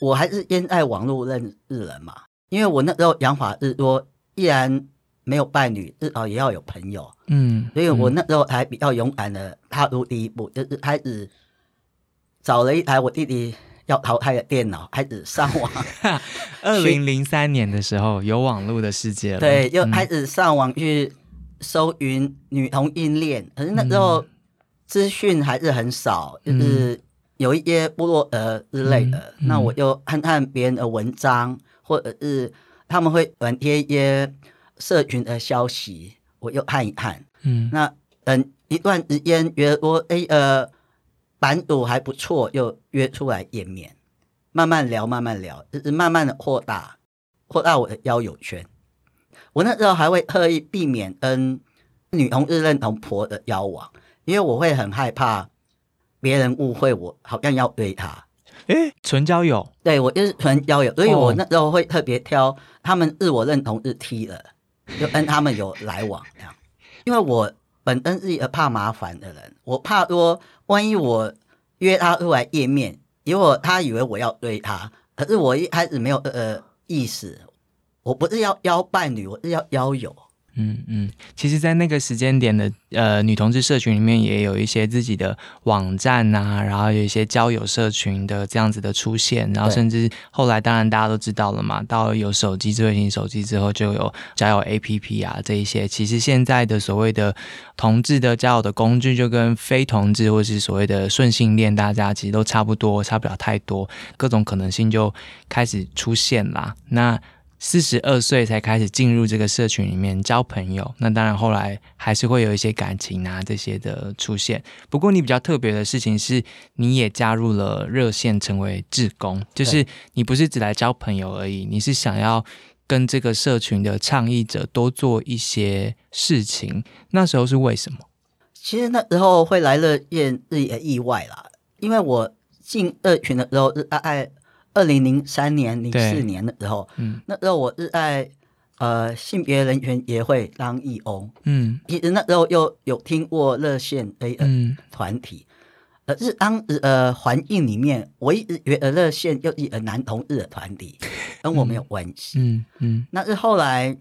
我还是先在网络认识人嘛，因为我那时候想法是说，依然没有伴侣，至少也要有朋友。嗯，所以我那时候还比较勇敢的踏入第一步，就是开始找了一台我弟弟要淘汰的电脑，开始上网。二零零三年的时候，有网络的世界了。对，就开始上网去搜寻女同性恋，可是那时候资讯还是很少，就是有一些部落呃之类的。嗯嗯、那我就看看别人的文章，或者是他们会转贴一些社群的消息，我又看一看。嗯，那等一段时间觉得我，哎呃，版主还不错，又约出来见面。慢慢聊，慢慢聊，就是慢慢的扩大，扩大我的交友圈。我那时候还会特意避免跟女同志认同婆的交往，因为我会很害怕别人误会我好像要对他。诶，纯交友？对，我就是纯交友，所以我那时候会特别挑他们自我认同是 T 的，就跟他们有来往这样。因为我本身是一个怕麻烦的人，我怕说万一我约他出来见面。因为他以为我要追他，可是我一开始没有呃意思，我不是要邀伴侣，我是要邀友。嗯嗯，其实，在那个时间点的呃女同志社群里面，也有一些自己的网站啊，然后有一些交友社群的这样子的出现，然后甚至后来，当然大家都知道了嘛，到有手机、智慧型手机之后，就有交友 APP 啊这一些。其实现在的所谓的同志的交友的工具，就跟非同志或是所谓的顺性恋，大家其实都差不多，差不了太多，各种可能性就开始出现啦。那四十二岁才开始进入这个社群里面交朋友，那当然后来还是会有一些感情啊这些的出现。不过你比较特别的事情是，你也加入了热线，成为志工，就是你不是只来交朋友而已，你是想要跟这个社群的倡议者多做一些事情。那时候是为什么？其实那时候会来热线是一个意外啦，因为我进二群的时候是大概。二零零三年、零四年的时候，嗯，那时候我是在呃性别人权协会当义工，嗯，其实那时候又有听过热线 A N 团体，呃，是当时呃环境里面，我一直觉得热线又一个男同志的团体，跟我没有关系，嗯嗯。那是后来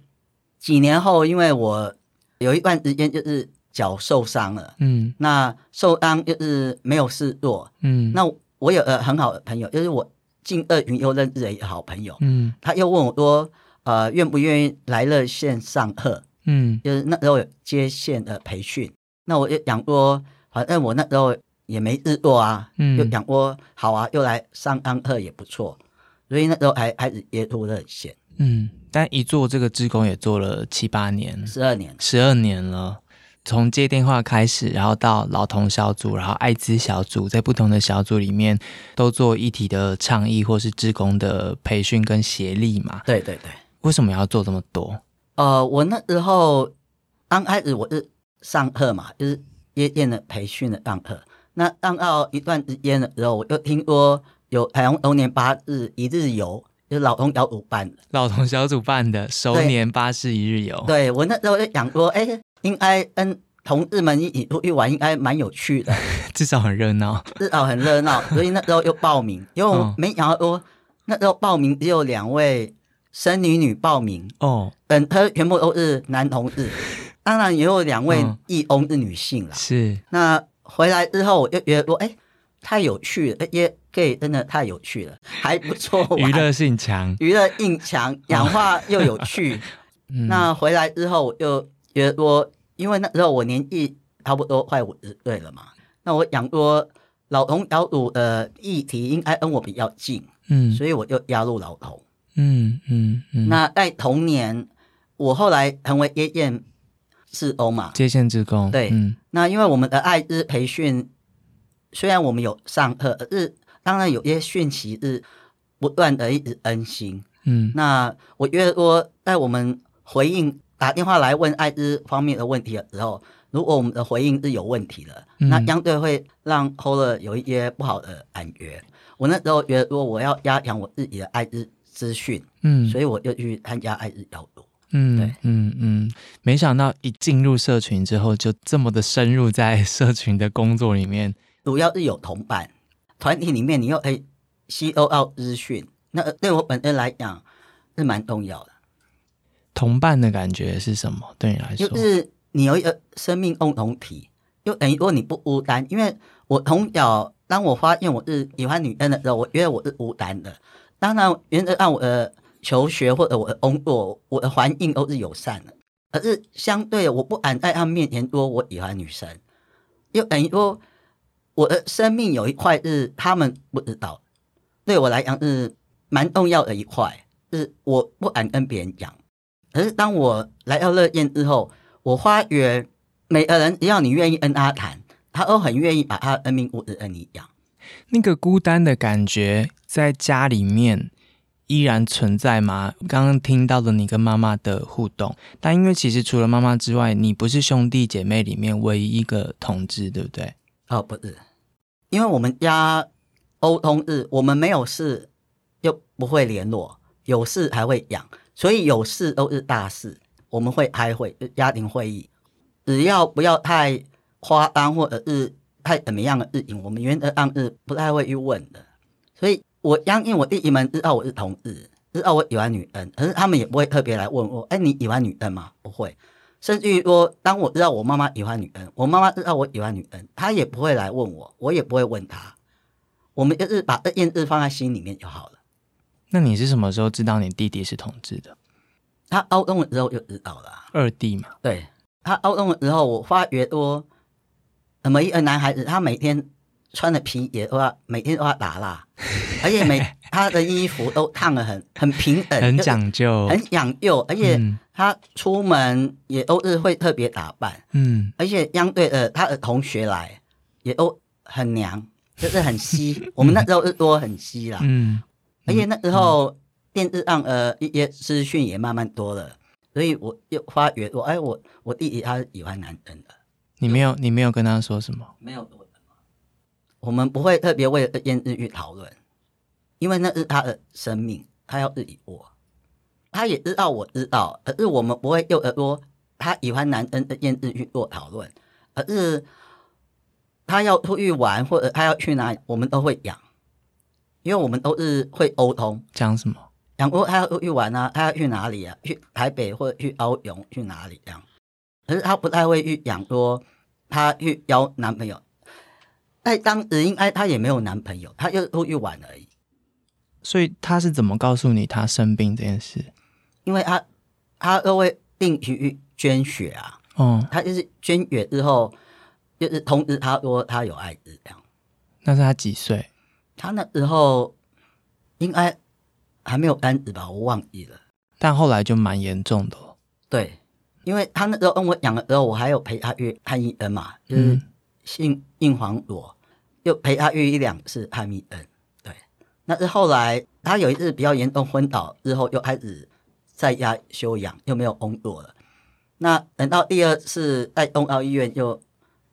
几年后，因为我有一段时间就是脚受伤了，嗯，那受伤就是没有示弱，嗯，那我有呃很好的朋友，就是我。进二云又认识了一个好朋友，嗯，他又问我说，呃，愿不愿意来热线上课？嗯，就是那时候有接线的培训，那我就想说，反正我那时候也没日做啊，嗯，就想说好啊，又来上安课也不错，所以那时候还开始接触热线，嗯，但一做这个职工也做了七八年，十二年，十二年了。从接电话开始，然后到老同小组，然后艾滋小组，在不同的小组里面都做一体的倡议或是志工的培训跟协力嘛。对对对，为什么要做这么多？呃，我那时候刚开始我是上课嘛，就是夜店的培训的上课。那上到一段时间的时候，我又听说有台湾猴年八日一日游，就是老同小组办的。老同小组办的熟年八日一日游。对，对我那时候就想说，哎、欸。应该跟同日们一玩，应该蛮有趣的，至少很热闹，至少很热闹。所以那时候又报名，因为我没想到说那时候报名只有两位生女女报名哦，嗯，他全部都是男同志，当然也有两位义翁是女性了。是，那回来之后我就觉得说，哎，太有趣了，哎，gay 真的太有趣了，还不错，娱乐性强，娱乐性强，讲话又有趣。那回来之后我就。觉得说，因为那时候我年纪差不多快五十岁了嘛，那我想说老同小组的议题应该跟我比较近，嗯，所以我就加入老同，嗯嗯嗯。那在同年，我后来成为接线志工嘛，接线志工，对，嗯。那因为我们的艾滋培训，虽然我们有上课，而是当然有些讯息是不断的一直更新，嗯。那我觉得说，在我们回应。打电话来问艾滋方面的问题的时候，如果我们的回应是有问题的，嗯、那相对会让 Holder 有一些不好的感觉。我那时候觉得如果我要加强我自己的艾滋资讯，嗯，所以我就去参加艾滋小组，嗯，对，嗯嗯，没想到一进入社群之后，就这么的深入在社群的工作里面。主要是有同伴团体里面，你又可以吸收到资讯，那对我本身来讲是蛮重要的。同伴的感觉是什么？对你来说，就是你有一个生命共同体，就等于说你不孤单。因为我从小，当我发现我是喜欢女生的时候，我觉得我是孤单的。当然，原则上我的求学或者我的工作，我的环境都是友善的。可是相对，我不敢在他们面前说我喜欢女生，又等于说我的生命有一块是他们不知道，对我来讲是蛮重要的一块，是我不敢跟别人讲。可是当我来到乐宴之后，我发觉每个人只要你愿意跟他谈，他都很愿意把他的生命故事跟你讲。那个孤单的感觉在家里面依然存在吗？刚刚听到了你跟妈妈的互动，但因为其实除了妈妈之外，你不是兄弟姐妹里面唯一一个同志，对不对？哦，不是，因为我们家沟通日，我们没有事又不会联络，有事还会讲。所以有事都是大事，我们会开会，家庭会议，只要不要太夸张或者是太怎么样的事情，我们原则上是不太会去问的。所以我相信我弟弟们知道我是同志，知道我喜欢女人，可是他们也不会特别来问我，哎，你喜欢女人吗？不会。甚至于说，当我知道我妈妈喜欢女人，我妈妈知道我喜欢女人，她也不会来问我，我也不会问她。我们就是把这件事放在心里面就好了。那你是什么时候知道你弟弟是同志的？他高中的时候就知道了。二弟嘛，对，他高中的时候，我发觉说，怎么一个男孩子，他每天穿的皮鞋都要每天都要打蜡，而且每他的衣服都烫的很很平整，很讲究，很讲究，而且他出门也都是会特别打扮，嗯，而且相对的，他的同学来也都很娘，就是很稀。我们那时候是说很稀啦，嗯。而且那时候电视上呃一些资讯也慢慢多了，所以我又发觉我哎我我弟弟他是喜欢男生的。你没有你没有跟他说什么？没有，我们不会特别为了这件事去讨论，因为那是他的生命，他要自己过。他也知道我知道，可是我们不会又说他喜欢男生这件事去做讨论，而是他要出去玩或者他要去哪里，我们都会讲。因为我们都是会沟通，讲什么？讲过他要去玩啊，他要去哪里啊？去台北或者去高雄去哪里这样？可是他不太会去讲说他去交男朋友。在当时应该他也没有男朋友，他就出去玩而已。所以他是怎么告诉你他生病这件事？因为他他都会定期去捐血啊。哦，他就是捐血之后，就是通知他说他有艾滋这样。那是他几岁？他那时候应该还没有单子吧，我忘记了。但后来就蛮严重的。对，因为他那时候跟我讲的时候，我还有陪他约看医生嘛，就是性硬黄裸，又陪他约一两次看医生。对，那是后来他有一次比较严重昏倒之后，又开始在家休养，又没有工作了。那等到第二次在东澳医院又，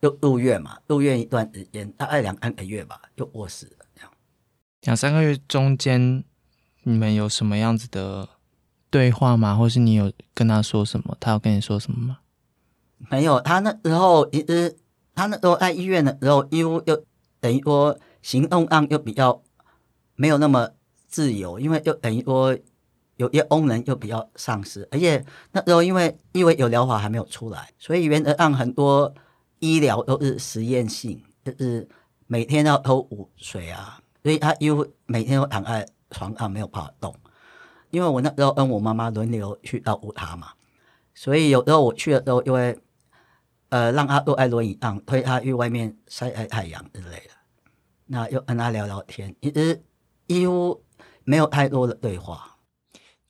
又又入院嘛，入院一段时间，大概两三个月吧，就过世了。两三个月中间，你们有什么样子的对话吗？或是你有跟他说什么？他有跟你说什么吗？没有，他那时候其实他那时候在医院的时候，医务又等于说行动上又比较没有那么自由，因为又等于说有些功能又比较丧失，而且那时候因为因为有疗法还没有出来，所以原则上很多医疗都是实验性，就是每天要偷午睡啊。所以他又每天都躺在床上没有办法动，因为我那时候跟我妈妈轮流去照顾他嘛，所以有时候我去的时候，就会呃让他坐在轮椅上，推他去外面晒晒太阳之类的，那又跟他聊聊天，其实几乎没有太多的对话。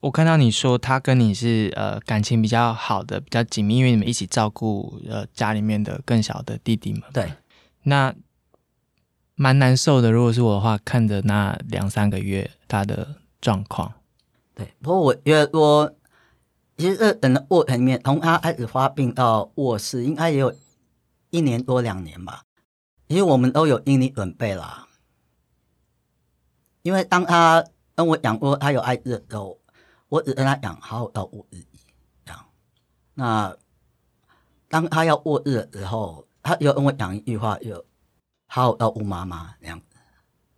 我看到你说他跟你是呃感情比较好的，比较紧密，因为你们一起照顾呃家里面的更小的弟弟们。对，那。蛮难受的。如果是我的话，看着那两三个月他的状况，对。不过我觉得说，其实等的过程里面，从他开始发病到卧室，应该也有一年多两年吧。其实我们都有心理准备啦。因为当他跟我讲过他有艾滋的时候，我只跟他讲好好照顾自己这样。那当他要卧日的时候，他又跟我讲一句话，就。好，到吴妈妈这样子，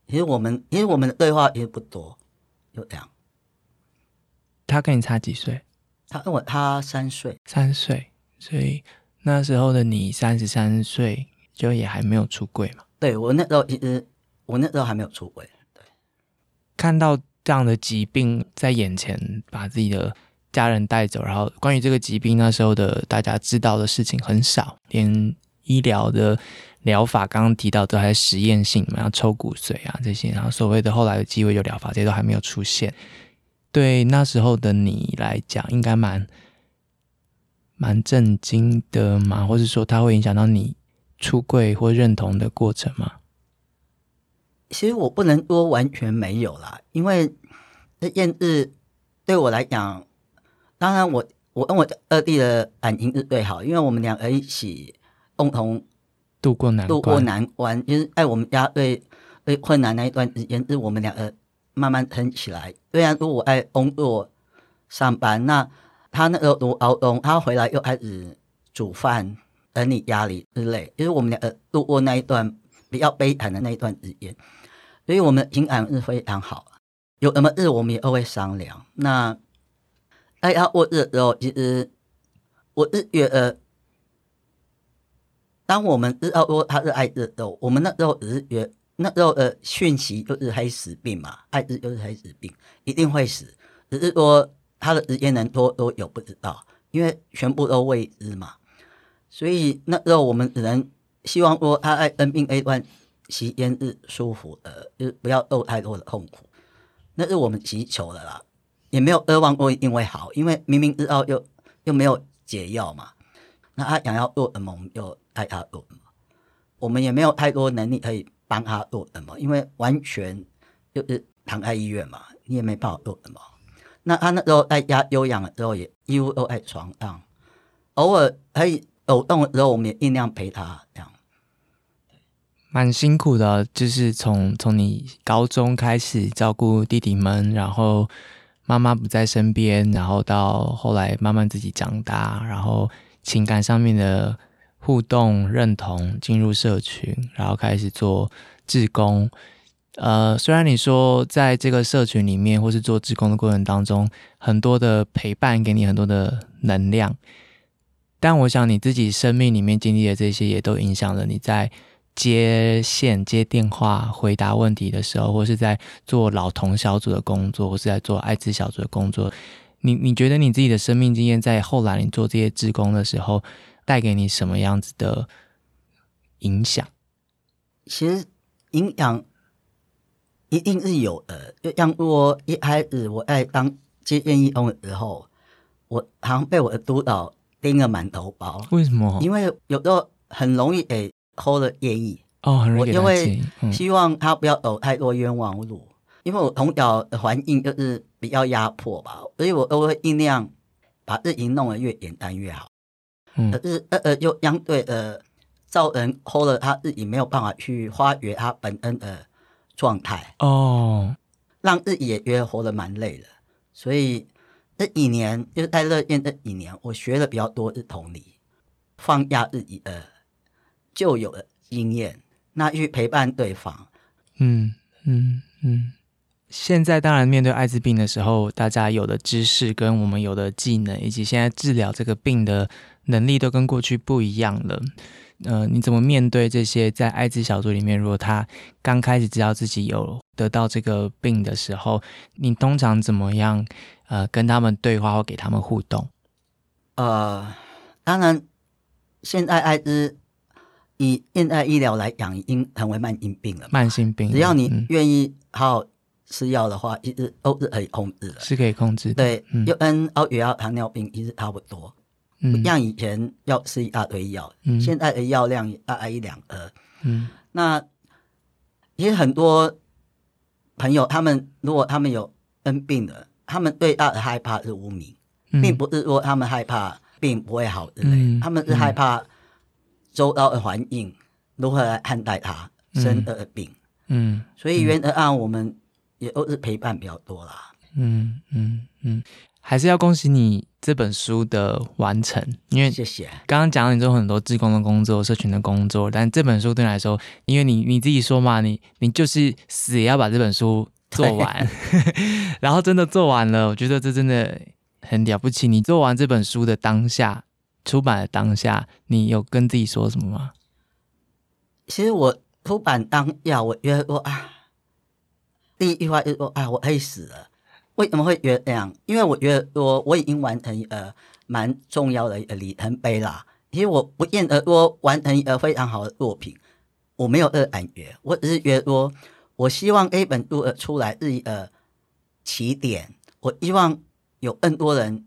其实我们因为我们的对话也不多，就这样。他跟你差几岁？他跟我他三岁，三岁。所以那时候的你三十三岁，就也还没有出柜嘛？对，我那时候其实我那时候还没有出柜。对，看到这样的疾病在眼前，把自己的家人带走，然后关于这个疾病那时候的大家知道的事情很少，连医疗的疗法刚刚提到都还是实验性嘛，要抽骨髓啊这些，然后所谓的后来的鸡尾酒疗法这些都还没有出现。对那时候的你来讲，应该蛮。蛮震惊的嘛，或是说它会影响到你出柜或认同的过程吗？其实我不能说完全没有啦，因为验日对我来讲，当然我我跟我二弟的感情是最好，因为我们两个一起共同度过难度过难关，就是在我们家最最困难那一段时间，是我们两个慢慢撑起来。虽然说我爱工作上班，那。他那个读高中，他回来又开始煮饭、等你家里之类，就是我们两个度过那一段比较悲惨的那一段时间，所以我们情感是非常好。有什么事我们也都会商量。那在他过日的时候，其实我是觉得，当我们知道说他是艾滋的时候，我们那时候只是觉得那时候的讯息就是黑死病嘛，艾滋就是黑死病，一定会死，只是说。他的时间能多多有不知道，因为全部都未知嘛，所以那时候我们只能希望说他爱生病那段时间是舒服的，就是不要受太多的痛苦，那是我们祈求的啦，也没有奢望过一定会好，因为明明知道又又没有解药嘛，那他想要做什么我们就带他做什么，我们也没有太多能力可以帮他做什么，因为完全就是躺在医院嘛，你也没办法做什么。那他那时候在家休养的时候，也几乎都在床上，偶尔可以走动的时候，我们也尽量陪他这样。蛮辛苦的，就是从从你高中开始照顾弟弟们，然后妈妈不在身边，然后到后来慢慢自己长大，然后情感上面的互动、认同，进入社群，然后开始做志工。呃，虽然你说在这个社群里面或是做志工的过程当中，很多的陪伴给你很多的能量，但我想你自己生命里面经历的这些，也都影响了你在接线、接电话、回答问题的时候，或是在做老同小组的工作，或是在做艾滋小组的工作。你你觉得你自己的生命经验，在后来你做这些志工的时候，带给你什么样子的影响？其实影响。一定是有的，就像我一开始我在当接见义工的时候，我好像被我的督导盯个满头包。为什么？因为有时候很容易给 hold 了建议哦，很容易。我因为希望他不要走太多冤枉路，嗯、因为我从小的环境就是比较压迫吧，所以我都会尽量把事情弄得越简单越好。嗯，可是呃呃，又相对呃造人 hold 了他自己没有办法去发掘他本身的。状态哦，让自己也觉得活得蛮累的，所以这一年就是在乐见这一年，我学的比较多是同理，放下日语呃，就有的经验，那去陪伴对方。嗯嗯嗯。现在当然面对艾滋病的时候，大家有的知识跟我们有的技能，以及现在治疗这个病的能力都跟过去不一样了。呃，你怎么面对这些在艾滋小组里面？如果他刚开始知道自己有得到这个病的时候，你通常怎么样？呃，跟他们对话或给他们互动？呃，当然，现在艾滋以现代医疗来讲，已经成为慢性病了。慢性病，只要你愿意好好吃药的话，一直都是可以控制的，是可以控制的。对，就跟高血压、糖尿病其实差不多。不像以前要吃一大堆药，嗯、现在的药量大概一两盒。嗯，那其实很多朋友，他们如果他们有生病的，他们最大的害怕是无名，嗯、并不是说他们害怕病不会好之类，嗯、他们是害怕周遭的环境如何来看待他生的病。嗯，嗯所以原则上我们也都是陪伴比较多啦。嗯嗯嗯。还是要恭喜你这本书的完成，因为谢谢。刚刚讲了你做很多志工的工作、社群的工作，但这本书对你来说，因为你你自己说嘛，你你就是死也要把这本书做完，然后真的做完了，我觉得这真的很了不起。你做完这本书的当下，出版的当下，你有跟自己说什么吗？其实我出版当下，我觉得我啊，第一句话就是说啊，我可以死了。为什么会觉得这样？因为我觉得说我已经完成一个蛮重要的一个里程碑啦。其实我不见得说完成一个非常好的作品，我没有这个感觉。我只是觉得说，我希望 A 本书的出来是一个起点。我希望有更多人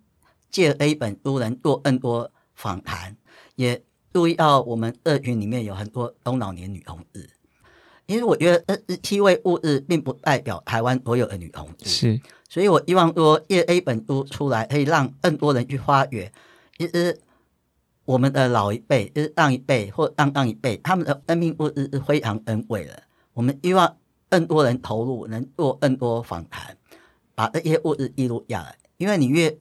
借 A 本书能做更多访谈，也注意到我们社群里面有很多中老年女同志。因为我觉得这七位故事并不代表台湾所有的女同志。是。所以我希望说，借 A 本书出来，可以让更多人去发掘。其实我们的老一辈，就是上一辈或上上一辈，他们的生命故事是非常珍贵的。我们希望更多人投入，能做更多访谈，把这些物质记录下来。因为你越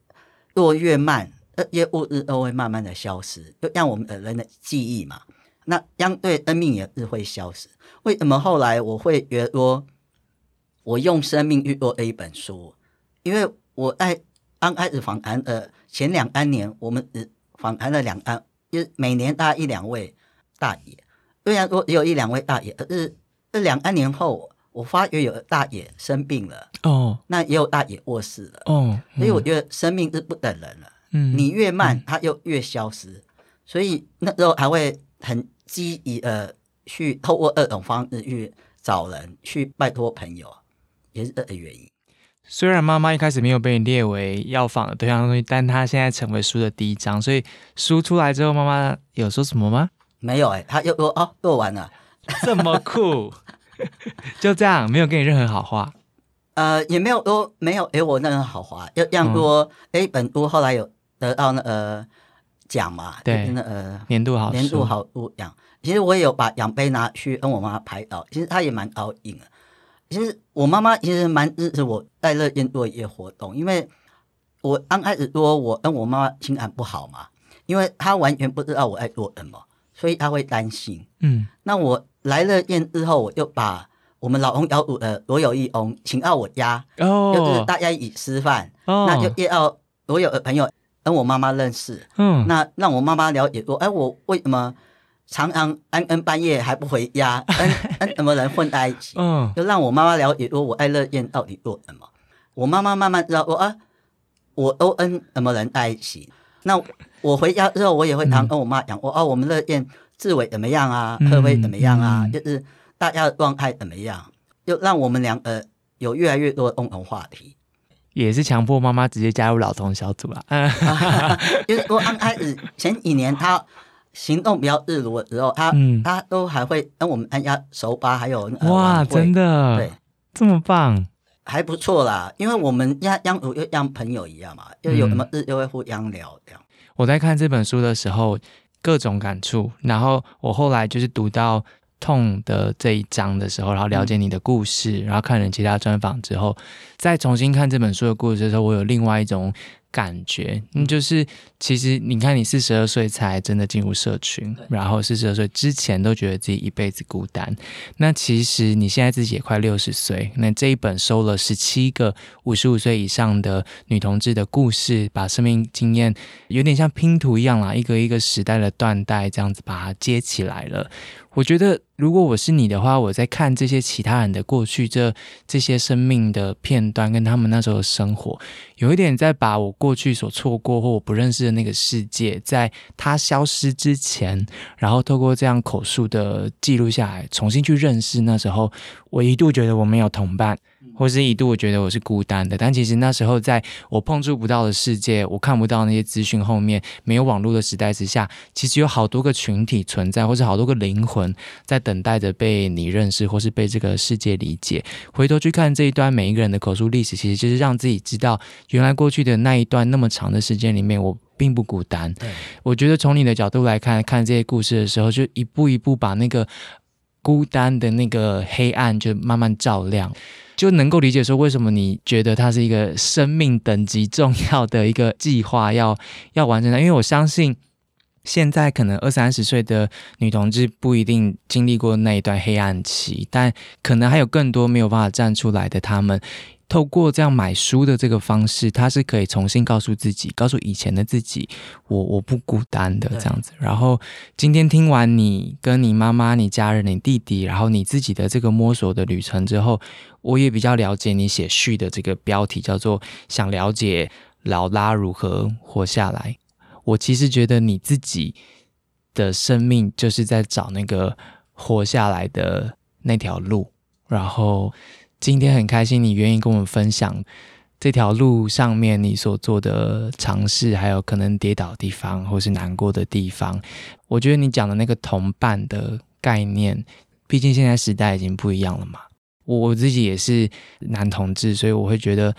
做越慢，这些故事都会慢慢的消失，就让我们的人的记忆嘛。那相对生命也是会消失。为什么后来我会觉得说？我用生命去做了一本书，因为我在刚开始访谈呃前两三年，我们只访谈了两单，就是每年大概一两位大爷。虽然说只有一两位大爷，可是这两三年后，我发觉有的大爷生病了，哦，那也有大爷过世了，哦，嗯、所以我觉得生命是不等人了，嗯，你越慢，它又越消失，嗯、所以那时候还会很积极呃去透过各种方式去找人，去拜托朋友。也是这个原因。虽然妈妈一开始没有被你列为要访的对象东西，但她现在成为书的第一章。所以书出来之后，妈妈有说什么吗？没有哎、欸，她又说哦，做完了，这么酷，就这样，没有给你任何好话。呃，也没有说没有给我任何好话，要让说哎，本书后来有得到那呃奖嘛？对，那呃年度好年度好物奖。其实我也有把奖杯拿去跟我妈妈拍照，其实她也蛮高兴的。其实我妈妈其实蛮支持我在乐园做一些活动，因为我刚开始说我跟我妈妈情感不好嘛，因为她完全不知道我在做什么，所以她会担心。嗯，那我来乐园之后，我就把我们老公小组的罗有义翁请到我家，哦，就是大家一起吃饭，哦，那就约到所有的朋友跟我妈妈认识，嗯，那让我妈妈了解说，哎，我为什么？常常安安半夜还不回家，跟跟什么人混在一起？嗯，就让我妈妈了解说，我爱乐燕到底做什么。我妈妈慢慢知道我啊，我都恩什么人在一起。那我回家之后，我也会常跟我妈讲，我哦，我们乐燕志伟怎么样啊？科威怎么样啊？嗯、就是大家的状态怎么样？就让我们两个有越来越多的共同话题。也是强迫妈妈直接加入老同小组了。嗯，就是说刚开始前几年她。行动比较自如的时候，他、嗯、他都还会跟我们参加手把，还有哇，真的对，这么棒，还不错啦。因为我们像像像朋友一样嘛，就有什么事又会互相聊这样。我在看这本书的时候，各种感触。然后我后来就是读到痛的这一章的时候，然后了解你的故事，嗯、然后看了其他专访之后，再重新看这本书的故事的时候，我有另外一种。感觉，嗯，就是其实你看，你四十二岁才真的进入社群，然后四十二岁之前都觉得自己一辈子孤单。那其实你现在自己也快六十岁，那这一本收了十七个五十五岁以上的女同志的故事，把生命经验有点像拼图一样啦，一个一个时代的断代这样子把它接起来了。我觉得，如果我是你的话，我在看这些其他人的过去，这这些生命的片段，跟他们那时候的生活，有一点在把我过去所错过或我不认识的那个世界，在它消失之前，然后透过这样口述的记录下来，重新去认识那时候，我一度觉得我没有同伴。或是一度我觉得我是孤单的，但其实那时候在我碰触不到的世界，我看不到那些资讯后面，没有网络的时代之下，其实有好多个群体存在，或是好多个灵魂在等待着被你认识，或是被这个世界理解。回头去看这一段每一个人的口述历史，其实就是让自己知道，原来过去的那一段那么长的时间里面，我并不孤单。对，我觉得从你的角度来看，看这些故事的时候，就一步一步把那个。孤单的那个黑暗就慢慢照亮，就能够理解说为什么你觉得它是一个生命等级重要的一个计划要要完成的，因为我相信。现在可能二三十岁的女同志不一定经历过那一段黑暗期，但可能还有更多没有办法站出来的他们，透过这样买书的这个方式，他是可以重新告诉自己，告诉以前的自己，我我不孤单的这样子。然后今天听完你跟你妈妈、你家人、你弟弟，然后你自己的这个摸索的旅程之后，我也比较了解你写序的这个标题叫做“想了解劳拉如何活下来”。我其实觉得你自己的生命就是在找那个活下来的那条路，然后今天很开心你愿意跟我们分享这条路上面你所做的尝试，还有可能跌倒的地方或是难过的地方。我觉得你讲的那个同伴的概念，毕竟现在时代已经不一样了嘛。我我自己也是男同志，所以我会觉得。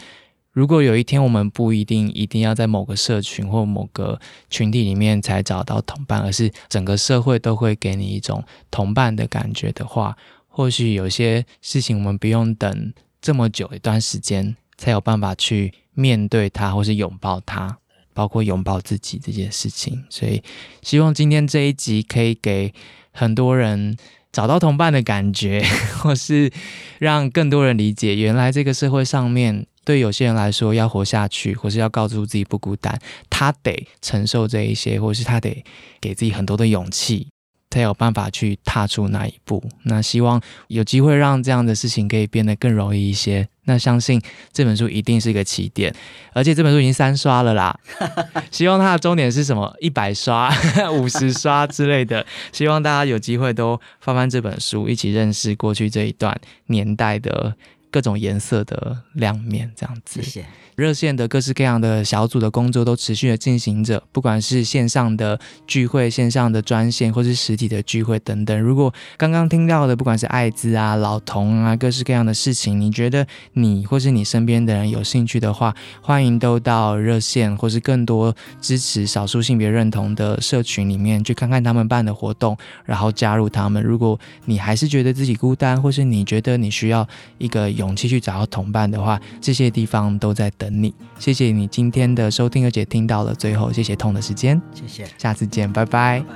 如果有一天我们不一定一定要在某个社群或某个群体里面才找到同伴，而是整个社会都会给你一种同伴的感觉的话，或许有些事情我们不用等这么久一段时间才有办法去面对它，或是拥抱它，包括拥抱自己这件事情。所以，希望今天这一集可以给很多人找到同伴的感觉，或是让更多人理解，原来这个社会上面。对有些人来说，要活下去，或是要告诉自己不孤单，他得承受这一些，或是他得给自己很多的勇气，才有办法去踏出那一步。那希望有机会让这样的事情可以变得更容易一些。那相信这本书一定是一个起点，而且这本书已经三刷了啦。希望它的终点是什么？一百刷、五十刷之类的。希望大家有机会都翻翻这本书，一起认识过去这一段年代的。各种颜色的亮面，这样子。谢谢。热线的各式各样的小组的工作都持续的进行着，不管是线上的聚会、线上的专线，或是实体的聚会等等。如果刚刚听到的，不管是艾滋啊、老同啊，各式各样的事情，你觉得你或是你身边的人有兴趣的话，欢迎都到热线或是更多支持少数性别认同的社群里面去看看他们办的活动，然后加入他们。如果你还是觉得自己孤单，或是你觉得你需要一个勇气去找到同伴的话，这些地方都在等。你，谢谢你今天的收听，而且听到了最后，谢谢痛的时间，谢谢，下次见，拜拜。拜拜。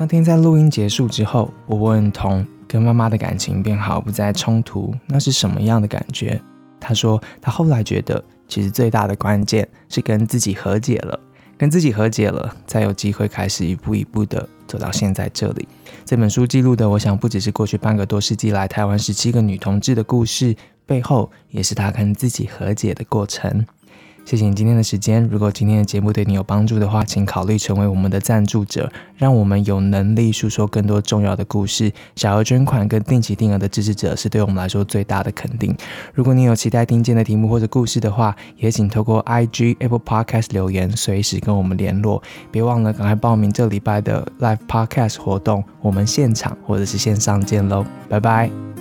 那天在录音结束之后，我问童跟妈妈的感情变好，不再冲突，那是什么样的感觉？他说他后来觉得，其实最大的关键是跟自己和解了，跟自己和解了，才有机会开始一步一步的。走到现在这里，这本书记录的，我想不只是过去半个多世纪来台湾十七个女同志的故事，背后也是她跟自己和解的过程。谢谢你今天的时间。如果今天的节目对你有帮助的话，请考虑成为我们的赞助者，让我们有能力诉说更多重要的故事。小额捐款跟定期定额的支持者是对我们来说最大的肯定。如果你有期待听见的题目或者故事的话，也请透过 IG Apple Podcast 留言，随时跟我们联络。别忘了赶快报名这礼拜的 Live Podcast 活动，我们现场或者是线上见喽，拜拜。